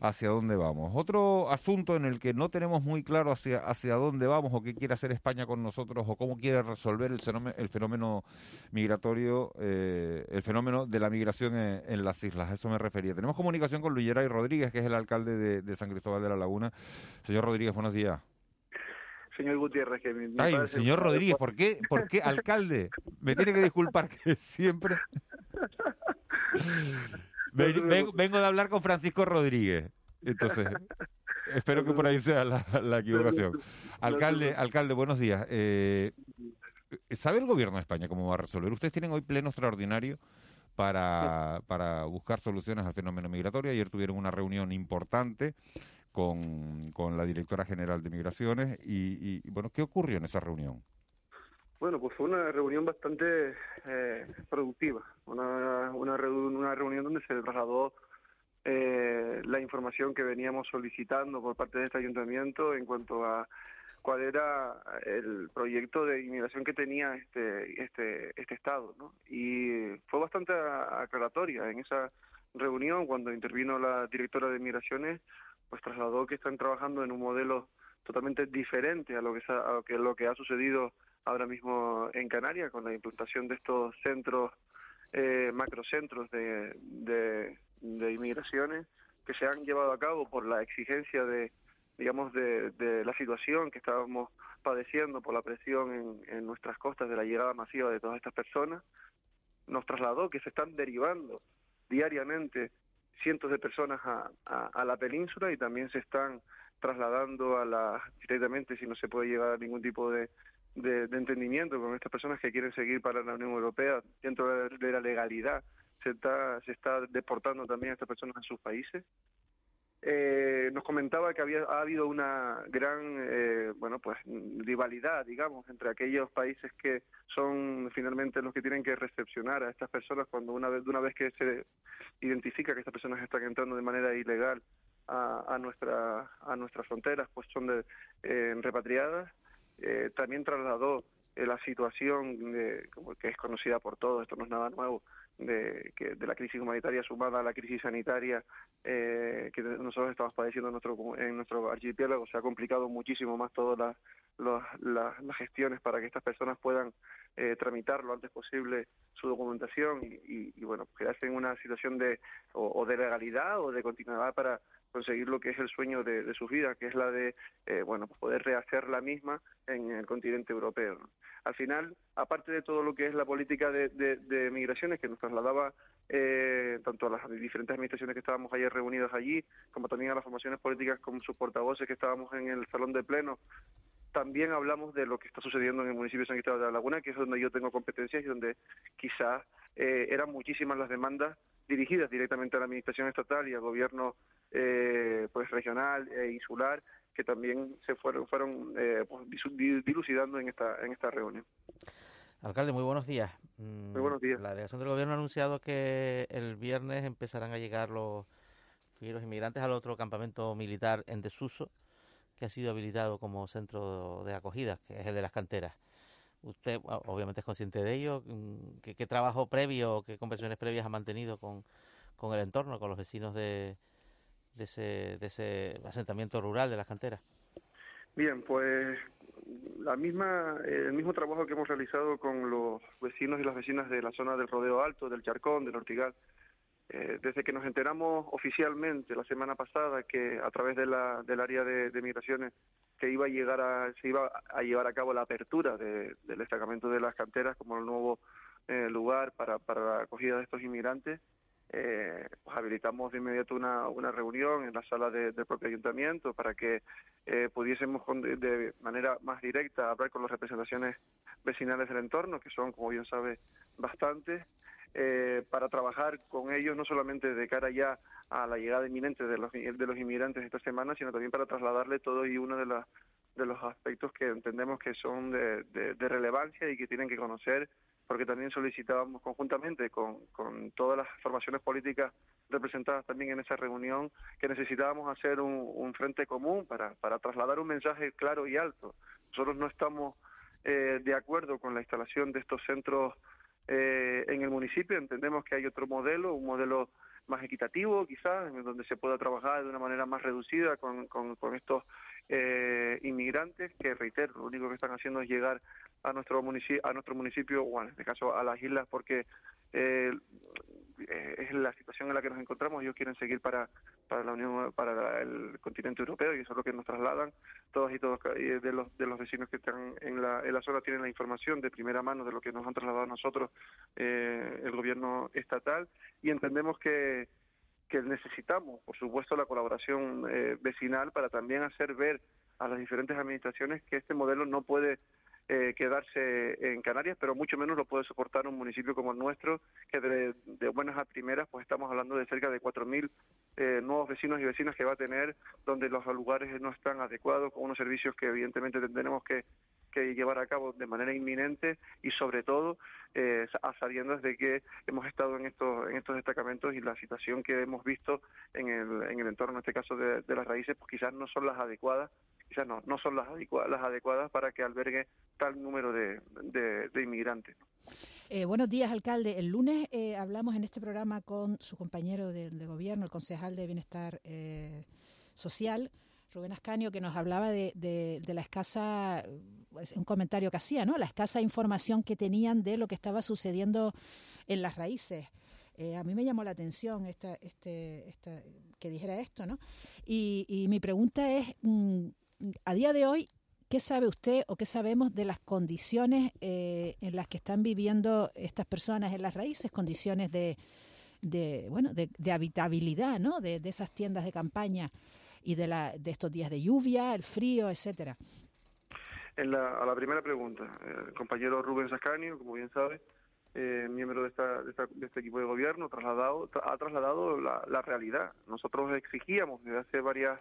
hacia dónde vamos. Otro asunto en el que no tenemos muy claro hacia, hacia dónde vamos o qué quiere hacer España con nosotros o cómo quiere resolver el fenómeno, el fenómeno migratorio, eh, el fenómeno de la migración en, las islas. A eso me refería. Tenemos comunicación con Luis Geray Rodríguez, que es el alcalde de, San Cristóbal de la Laguna. Señor Rodríguez, buenos días. Señor Gutiérrez, que Ay, señor Rodríguez, ¿por qué? ¿Por qué alcalde? Me tiene que disculpar que siempre... Vengo, de hablar con Francisco Rodríguez. Entonces, espero que por ahí sea la, equivocación. Alcalde, alcalde, buenos días. Eh, ¿Sabe el gobierno de España cómo va a resolver? Ustedes tienen hoy pleno extraordinario para, para buscar soluciones al fenómeno migratorio. Ayer tuvieron una reunión importante con, con la directora general de Migraciones. Y, y, bueno, ¿qué ocurrió en esa reunión? Bueno, pues fue una reunión bastante eh, productiva, una, una, una, reunión donde se trasladó eh, la información que veníamos solicitando por parte de este ayuntamiento en cuanto a cuál era el proyecto de inmigración que tenía este este este estado, ¿no? Y fue bastante aclaratoria en esa reunión cuando intervino la directora de migraciones, pues trasladó que están trabajando en un modelo totalmente diferente a lo que a lo que, lo que ha sucedido ahora mismo en Canarias con la implantación de estos centros, eh, macrocentros de, de, inmigraciones que se han llevado a cabo por la exigencia de digamos de, de la situación que estábamos padeciendo por la presión en, nuestras costas de la llegada masiva de todas estas personas nos trasladó que se están derivando diariamente cientos de personas a, a, a, la península y también se están trasladando a la directamente si no se puede llevar ningún tipo de, de, entendimiento con estas personas que quieren seguir para la Unión Europea dentro de la legalidad. Se está, se está deportando también a estas personas a sus países. Eh, nos comentaba que había ha habido una gran eh, bueno pues rivalidad digamos entre aquellos países que son finalmente los que tienen que recepcionar a estas personas cuando una vez una vez que se identifica que estas personas están entrando de manera ilegal a, a nuestra a nuestras fronteras pues son de, eh, repatriadas eh, también trasladó eh, la situación de, como que es conocida por todos, esto no es nada nuevo, de, que, de la crisis humanitaria sumada a la crisis sanitaria eh, que nosotros estamos padeciendo en nuestro, en nuestro archipiélago. Se ha complicado muchísimo más todas las, gestiones para que estas personas puedan eh, tramitar lo antes posible su documentación y, y, bueno, quedarse en una situación de o, de legalidad o de continuidad para conseguir lo que es el sueño de, de sus vidas, que es la de eh, bueno poder rehacer la misma en el continente europeo. Al final, aparte de todo lo que es la política de, de, migraciones que nos trasladaba eh, tanto a las diferentes administraciones que estábamos ayer reunidas allí, como también a las formaciones políticas con sus portavoces que estábamos en el salón de pleno, también hablamos de lo que está sucediendo en el municipio de San Cristóbal de la Laguna, que es donde yo tengo competencias y donde quizás eh, eran muchísimas las demandas dirigidas directamente a la administración estatal y al gobierno eh, pues regional e insular que también se fueron fueron eh, pues, dilucidando en esta en esta reunión. Alcalde, muy buenos días. Mm, muy buenos días. La delegación del gobierno ha anunciado que el viernes empezarán a llegar los, los inmigrantes al otro campamento militar en desuso que ha sido habilitado como centro de acogida, que es el de las canteras. Usted obviamente es consciente de ello. Mm, ¿Qué, trabajo previo, qué conversaciones previas ha mantenido con, con el entorno, con los vecinos de, de, ese, de ese asentamiento rural de las canteras? Bien, pues la misma, el mismo trabajo que hemos realizado con los vecinos y las vecinas de la zona del Rodeo Alto, del Charcón, del Ortigal, eh, desde que nos enteramos oficialmente la semana pasada que a través de la, del área de, de migraciones que iba a llegar a, se iba a llevar a cabo la apertura de, del destacamento de las canteras como el nuevo eh, lugar para, para la acogida de estos inmigrantes, eh, pues habilitamos de inmediato una, una reunión en la sala de, del propio ayuntamiento para que eh, pudiésemos con, de, manera más directa hablar con las representaciones vecinales del entorno, que son, como bien sabe, bastantes, eh, para trabajar con ellos no solamente de cara ya a la llegada inminente de los, de los inmigrantes esta semana, sino también para trasladarle todo y uno de, la, de los aspectos que entendemos que son de, de, relevancia y que tienen que conocer porque también solicitábamos conjuntamente con, con, todas las formaciones políticas representadas también en esa reunión que necesitábamos hacer un, un frente común para, para, trasladar un mensaje claro y alto. Nosotros no estamos eh, de acuerdo con la instalación de estos centros eh, en el municipio entendemos que hay otro modelo, un modelo más equitativo quizás, en donde se pueda trabajar de una manera más reducida con, con, estos eh, inmigrantes que, reitero, lo único que están haciendo es llegar a nuestro municipio, a nuestro municipio, o en este caso a las islas, porque eh, es la situación en la que nos encontramos. Ellos quieren seguir para, para la Unión, para el continente europeo y eso es lo que nos trasladan. Todos y todos de los, de los vecinos que están en la, en la zona tienen la información de primera mano de lo que nos han trasladado nosotros eh, el gobierno estatal y entendemos que que necesitamos, por supuesto, la colaboración eh, vecinal para también hacer ver a las diferentes administraciones que este modelo no puede eh, quedarse en Canarias, pero mucho menos lo puede soportar un municipio como el nuestro, que de, de buenas a primeras, pues estamos hablando de cerca de 4.000 eh, nuevos vecinos y vecinas que va a tener, donde los lugares no están adecuados, con unos servicios que evidentemente tendremos que llevar a cabo de manera inminente y sobre todo eh, a sabiendas de que hemos estado en estos en estos destacamentos y la situación que hemos visto en el, en el entorno, en este caso de, de las raíces, pues quizás no son las adecuadas no, son las adecuadas, para que albergue tal número de, de, inmigrantes. Eh, buenos días, alcalde. El lunes eh, hablamos en este programa con su compañero de, gobierno, el concejal de Bienestar eh, Social, Rubén Ascanio, que nos hablaba de, la escasa, pues, un comentario que hacía, ¿no? La escasa información que tenían de lo que estaba sucediendo en las raíces. A mí me llamó la atención esta, este, esta, que dijera esto, ¿no? Y, mi pregunta es, mmm, a día de hoy, ¿qué sabe usted o qué sabemos de las condiciones eh, en las que están viviendo estas personas en las raíces, condiciones de, de bueno, de, de habitabilidad, ¿no? De, de, esas tiendas de campaña y de, la, de estos días de lluvia, el frío, etcétera. En la, a la primera pregunta, el compañero Rubén Sascanio, como bien sabe, eh, miembro de, esta, de, esta, de, este equipo de gobierno, trasladado, tra ha trasladado la, la, realidad. Nosotros exigíamos desde hace varias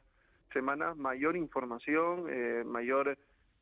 semanas mayor información, eh, mayor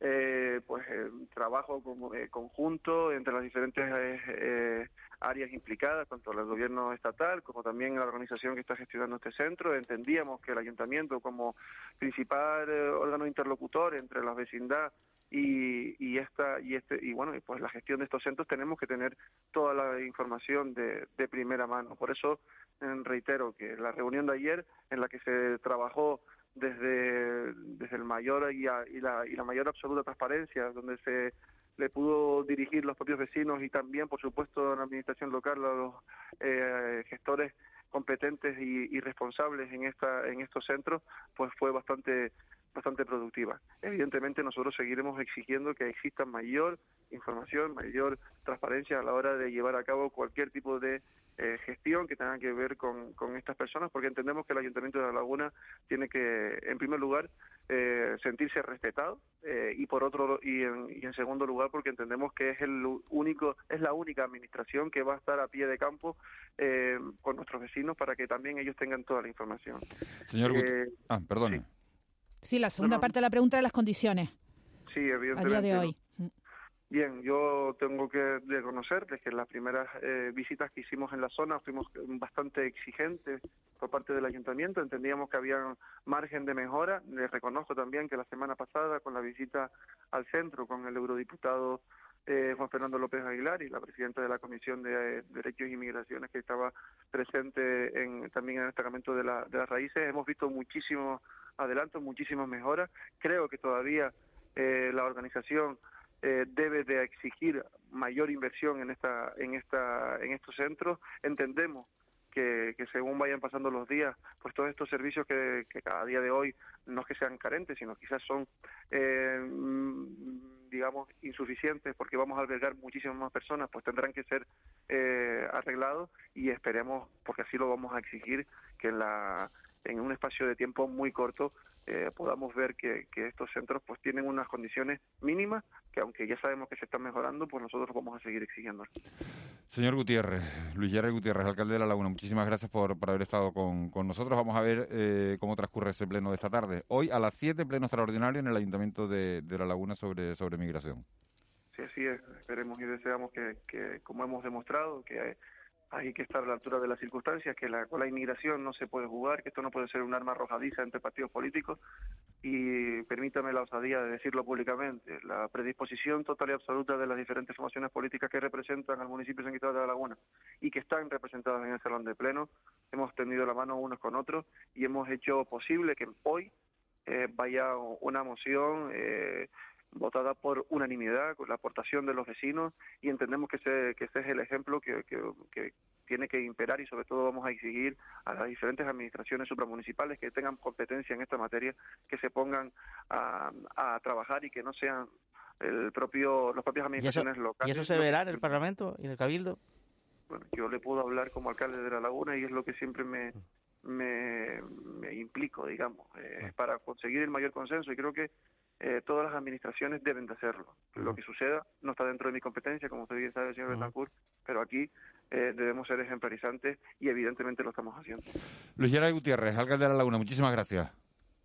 eh, pues eh, trabajo como, eh, conjunto entre las diferentes eh, áreas implicadas, tanto el gobierno estatal como también la organización que está gestionando este centro. Entendíamos que el ayuntamiento como principal órgano interlocutor entre la vecindad y, y esta y este y bueno pues la gestión de estos centros tenemos que tener toda la información de, de primera mano por eso reitero que la reunión de ayer en la que se trabajó desde, desde el mayor y, a, y, la, y la mayor absoluta transparencia, donde se le pudo dirigir los propios vecinos y también, por supuesto, en la administración local, los eh, gestores competentes y, y, responsables en esta en estos centros, pues fue bastante bastante productiva. Evidentemente nosotros seguiremos exigiendo que exista mayor información, mayor transparencia a la hora de llevar a cabo cualquier tipo de eh, gestión que tenga que ver con, con, estas personas, porque entendemos que el Ayuntamiento de La Laguna tiene que, en primer lugar, eh, sentirse respetado eh, y por otro y en, y en, segundo lugar porque entendemos que es el único es la única administración que va a estar a pie de campo eh, con nuestros vecinos para que también ellos tengan toda la información. Señor, ah, perdone. Sí. Sí. la segunda parte de la pregunta de las condiciones. Sí, evidentemente. A día de hoy. Bien, yo tengo que reconocer que en las primeras eh, visitas que hicimos en la zona fuimos bastante exigentes por parte del ayuntamiento, entendíamos que había margen de mejora. Les reconozco también que la semana pasada, con la visita al centro con el eurodiputado eh, Juan Fernando López Aguilar y la presidenta de la Comisión de eh, Derechos y Inmigraciones que estaba presente en, también en el destacamento de, la, de las raíces. Hemos visto muchísimos adelantos, muchísimas mejoras. Creo que todavía eh, la organización eh, debe de exigir mayor inversión en esta en esta en estos centros entendemos que, que según vayan pasando los días pues todos estos servicios que, que cada día de hoy no es que sean carentes sino quizás son eh, digamos insuficientes porque vamos a albergar muchísimas más personas pues tendrán que ser eh, arreglados y esperemos porque así lo vamos a exigir que la en un espacio de tiempo muy corto eh, podamos ver que, que, estos centros pues tienen unas condiciones mínimas que aunque ya sabemos que se están mejorando pues nosotros vamos a seguir exigiendo Señor Gutiérrez, Luis Gerard Gutiérrez, alcalde de La Laguna, muchísimas gracias por, por haber estado con, con, nosotros. Vamos a ver eh, cómo transcurre ese pleno de esta tarde. Hoy a las 7, pleno extraordinario en el Ayuntamiento de, de La Laguna sobre, sobre migración. Sí, así es. Esperemos y deseamos que, que como hemos demostrado, que hay que estar a la altura de las circunstancias, que la, con la inmigración no se puede jugar, que esto no puede ser un arma arrojadiza entre partidos políticos. Y permítame la osadía de decirlo públicamente, la predisposición total y absoluta de las diferentes formaciones políticas que representan al municipio de San Cristóbal de la Laguna y que están representadas en el Salón de Pleno, hemos tendido la mano unos con otros y hemos hecho posible que hoy eh, vaya una moción eh, votada por unanimidad, con la aportación de los vecinos, y entendemos que ese, que ese es el ejemplo que, que, que, tiene que imperar y sobre todo vamos a exigir a las diferentes administraciones supramunicipales que tengan competencia en esta materia, que se pongan a, a trabajar y que no sean el propio, las propias administraciones ¿Y eso, locales. ¿Y eso se verá en el Parlamento y en el Cabildo? Bueno, yo le puedo hablar como alcalde de La Laguna y es lo que siempre me, me, me implico, digamos, eh, para conseguir el mayor consenso y creo que eh, todas las administraciones deben de hacerlo. Uh -huh. Lo que suceda no está dentro de mi competencia, como usted bien sabe, señor uh -huh. Betancourt, pero aquí eh, debemos ser ejemplarizantes y evidentemente lo estamos haciendo. Luis Gerard Gutiérrez, alcalde de La Laguna, muchísimas gracias.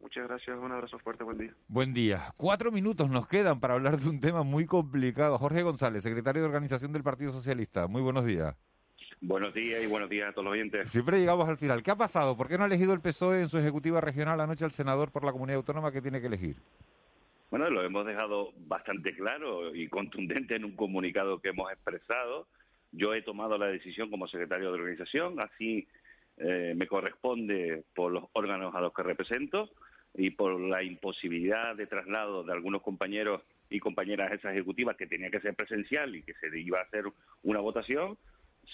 Muchas gracias, un abrazo fuerte, buen día. Buen día. Cuatro minutos nos quedan para hablar de un tema muy complicado. Jorge González, secretario de Organización del Partido Socialista, muy buenos días. Buenos días y buenos días a todos los oyentes. Siempre llegamos al final. ¿Qué ha pasado? ¿Por qué no ha elegido el PSOE en su ejecutiva regional anoche al senador por la comunidad autónoma que tiene que elegir? Bueno, lo hemos dejado bastante claro y contundente en un comunicado que hemos expresado. Yo he tomado la decisión como secretario de organización, así eh, me corresponde por los órganos a los que represento y por la imposibilidad de traslado de algunos compañeros y compañeras a esa ejecutiva que tenía que ser presencial y que se iba a hacer una votación,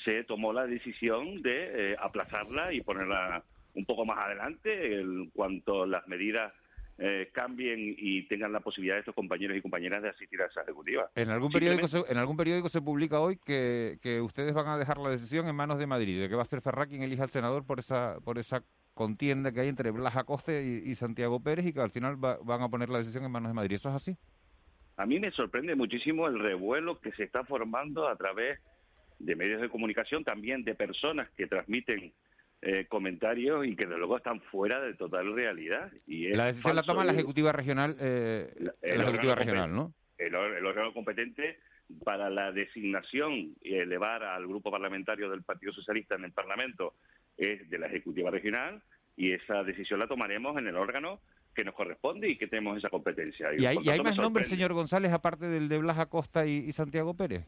se tomó la decisión de eh, aplazarla y ponerla un poco más adelante en cuanto las medidas eh, cambien y tengan la posibilidad de estos compañeros y compañeras de asistir a esa ejecutiva. En algún periódico se, en algún periódico se publica hoy que, que ustedes van a dejar la decisión en manos de Madrid, de que va a ser Ferrá quien elija al senador por esa por esa contienda que hay entre Blas Acoste y, y Santiago Pérez y que al final va, van a poner la decisión en manos de Madrid. ¿Eso es así? A mí me sorprende muchísimo el revuelo que se está formando a través de medios de comunicación, también de personas que transmiten eh, comentarios y que desde luego están fuera de total realidad. Y la decisión la toma la Ejecutiva Regional, eh, el, la Ejecutiva Regional, ¿no? El, el, órgano competente para la designación y elevar al grupo parlamentario del Partido Socialista en el Parlamento es de la Ejecutiva Regional y esa decisión la tomaremos en el órgano que nos corresponde y que tenemos esa competencia. ¿Y, ¿Y hay, ¿y hay más nombres, señor González, aparte del de Blas Acosta y, y Santiago Pérez?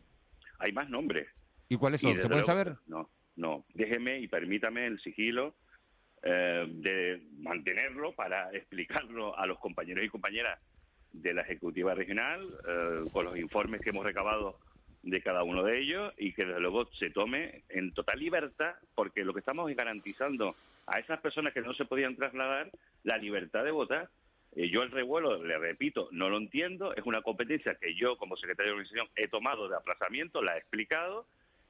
Hay más nombres. ¿Y cuáles son? ¿Se puede luego, saber? No, no. Déjeme y permítame el sigilo eh, de mantenerlo para explicarlo a los compañeros y compañeras de la Ejecutiva Regional eh, con los informes que hemos recabado de cada uno de ellos y que desde luego se tome en total libertad porque lo que estamos es garantizando a esas personas que no se podían trasladar la libertad de votar. Eh, yo el revuelo, le repito, no lo entiendo, es una competencia que yo como secretario de organización he tomado de aplazamiento, la he explicado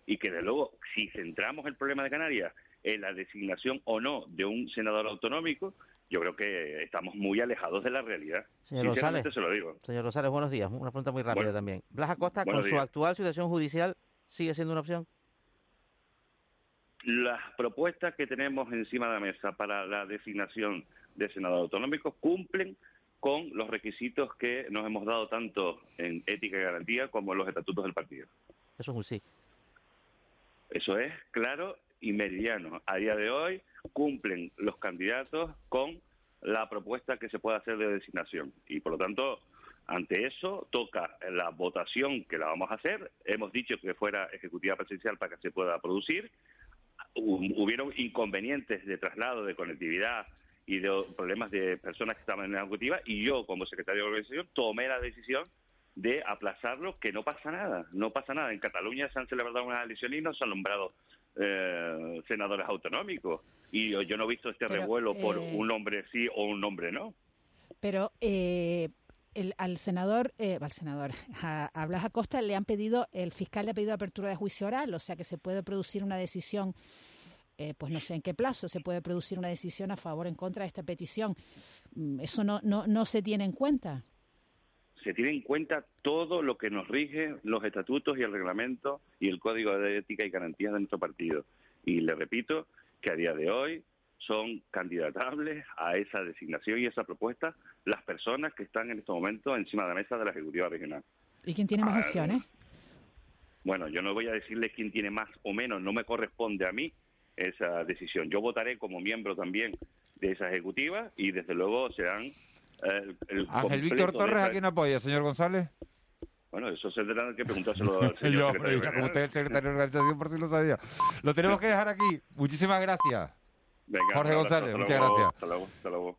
y que, de luego, si centramos el problema de Canarias en la designación o no de un senador autonómico, yo creo que estamos muy alejados de la realidad. Señor Rosales, se lo digo. señor Rosales, buenos días. Una pregunta muy rápida Bueno, también. ¿Blas Acosta, con su actual situación judicial, sigue siendo una opción? Las propuestas que tenemos encima de la mesa para la designación de senador autonómico cumplen con los requisitos que nos hemos dado tanto en ética y garantía como en los estatutos del partido. Eso es un sí. Eso es claro y meridiano. A día de hoy cumplen los candidatos con la propuesta que se puede hacer de designación y por lo tanto Ante eso, toca la votación que la vamos a hacer. Hemos dicho que fuera ejecutiva presidencial para que se pueda producir. Hubieron inconvenientes de traslado, de conectividad y de problemas de personas que estaban en la ejecutiva y yo, como secretario de organización, tomé la decisión de aplazarlo, que no pasa nada, no pasa nada. En Cataluña se han celebrado unas elecciones y no se han nombrado eh, senadores autonómicos. Y yo, no he visto este revuelo por eh, un nombre sí o un nombre no. Pero eh, el, al senador, eh, al senador, a, Blas Acosta le han pedido, el fiscal le ha pedido apertura de juicio oral, o sea que se puede producir una decisión, eh, pues no sé en qué plazo, se puede producir una decisión a favor o en contra de esta petición. Mm, ¿Eso no, no, no se tiene en cuenta? Se tiene en cuenta todo lo que nos rige los estatutos y el reglamento y el código de ética y garantías de nuestro partido. Y le repito que a día de hoy son candidatables a esa designación y esa propuesta las personas que están en este momento encima de la mesa de la Ejecutiva Regional. ¿Y quién tiene más ah, opciones? Bueno, yo no voy a decirle quién tiene más o menos, no me corresponde a mí esa decisión. Yo votaré como miembro también de esa ejecutiva y desde luego serán el, Ángel Víctor Torres, ¿a quién apoya, señor González? Bueno, eso se tendrá que preguntárselo al señor secretario. como usted es el secretario de organización, por si lo sabía. Lo tenemos que dejar aquí. Muchísimas gracias. Jorge González, muchas gracias. Hasta luego, hasta luego.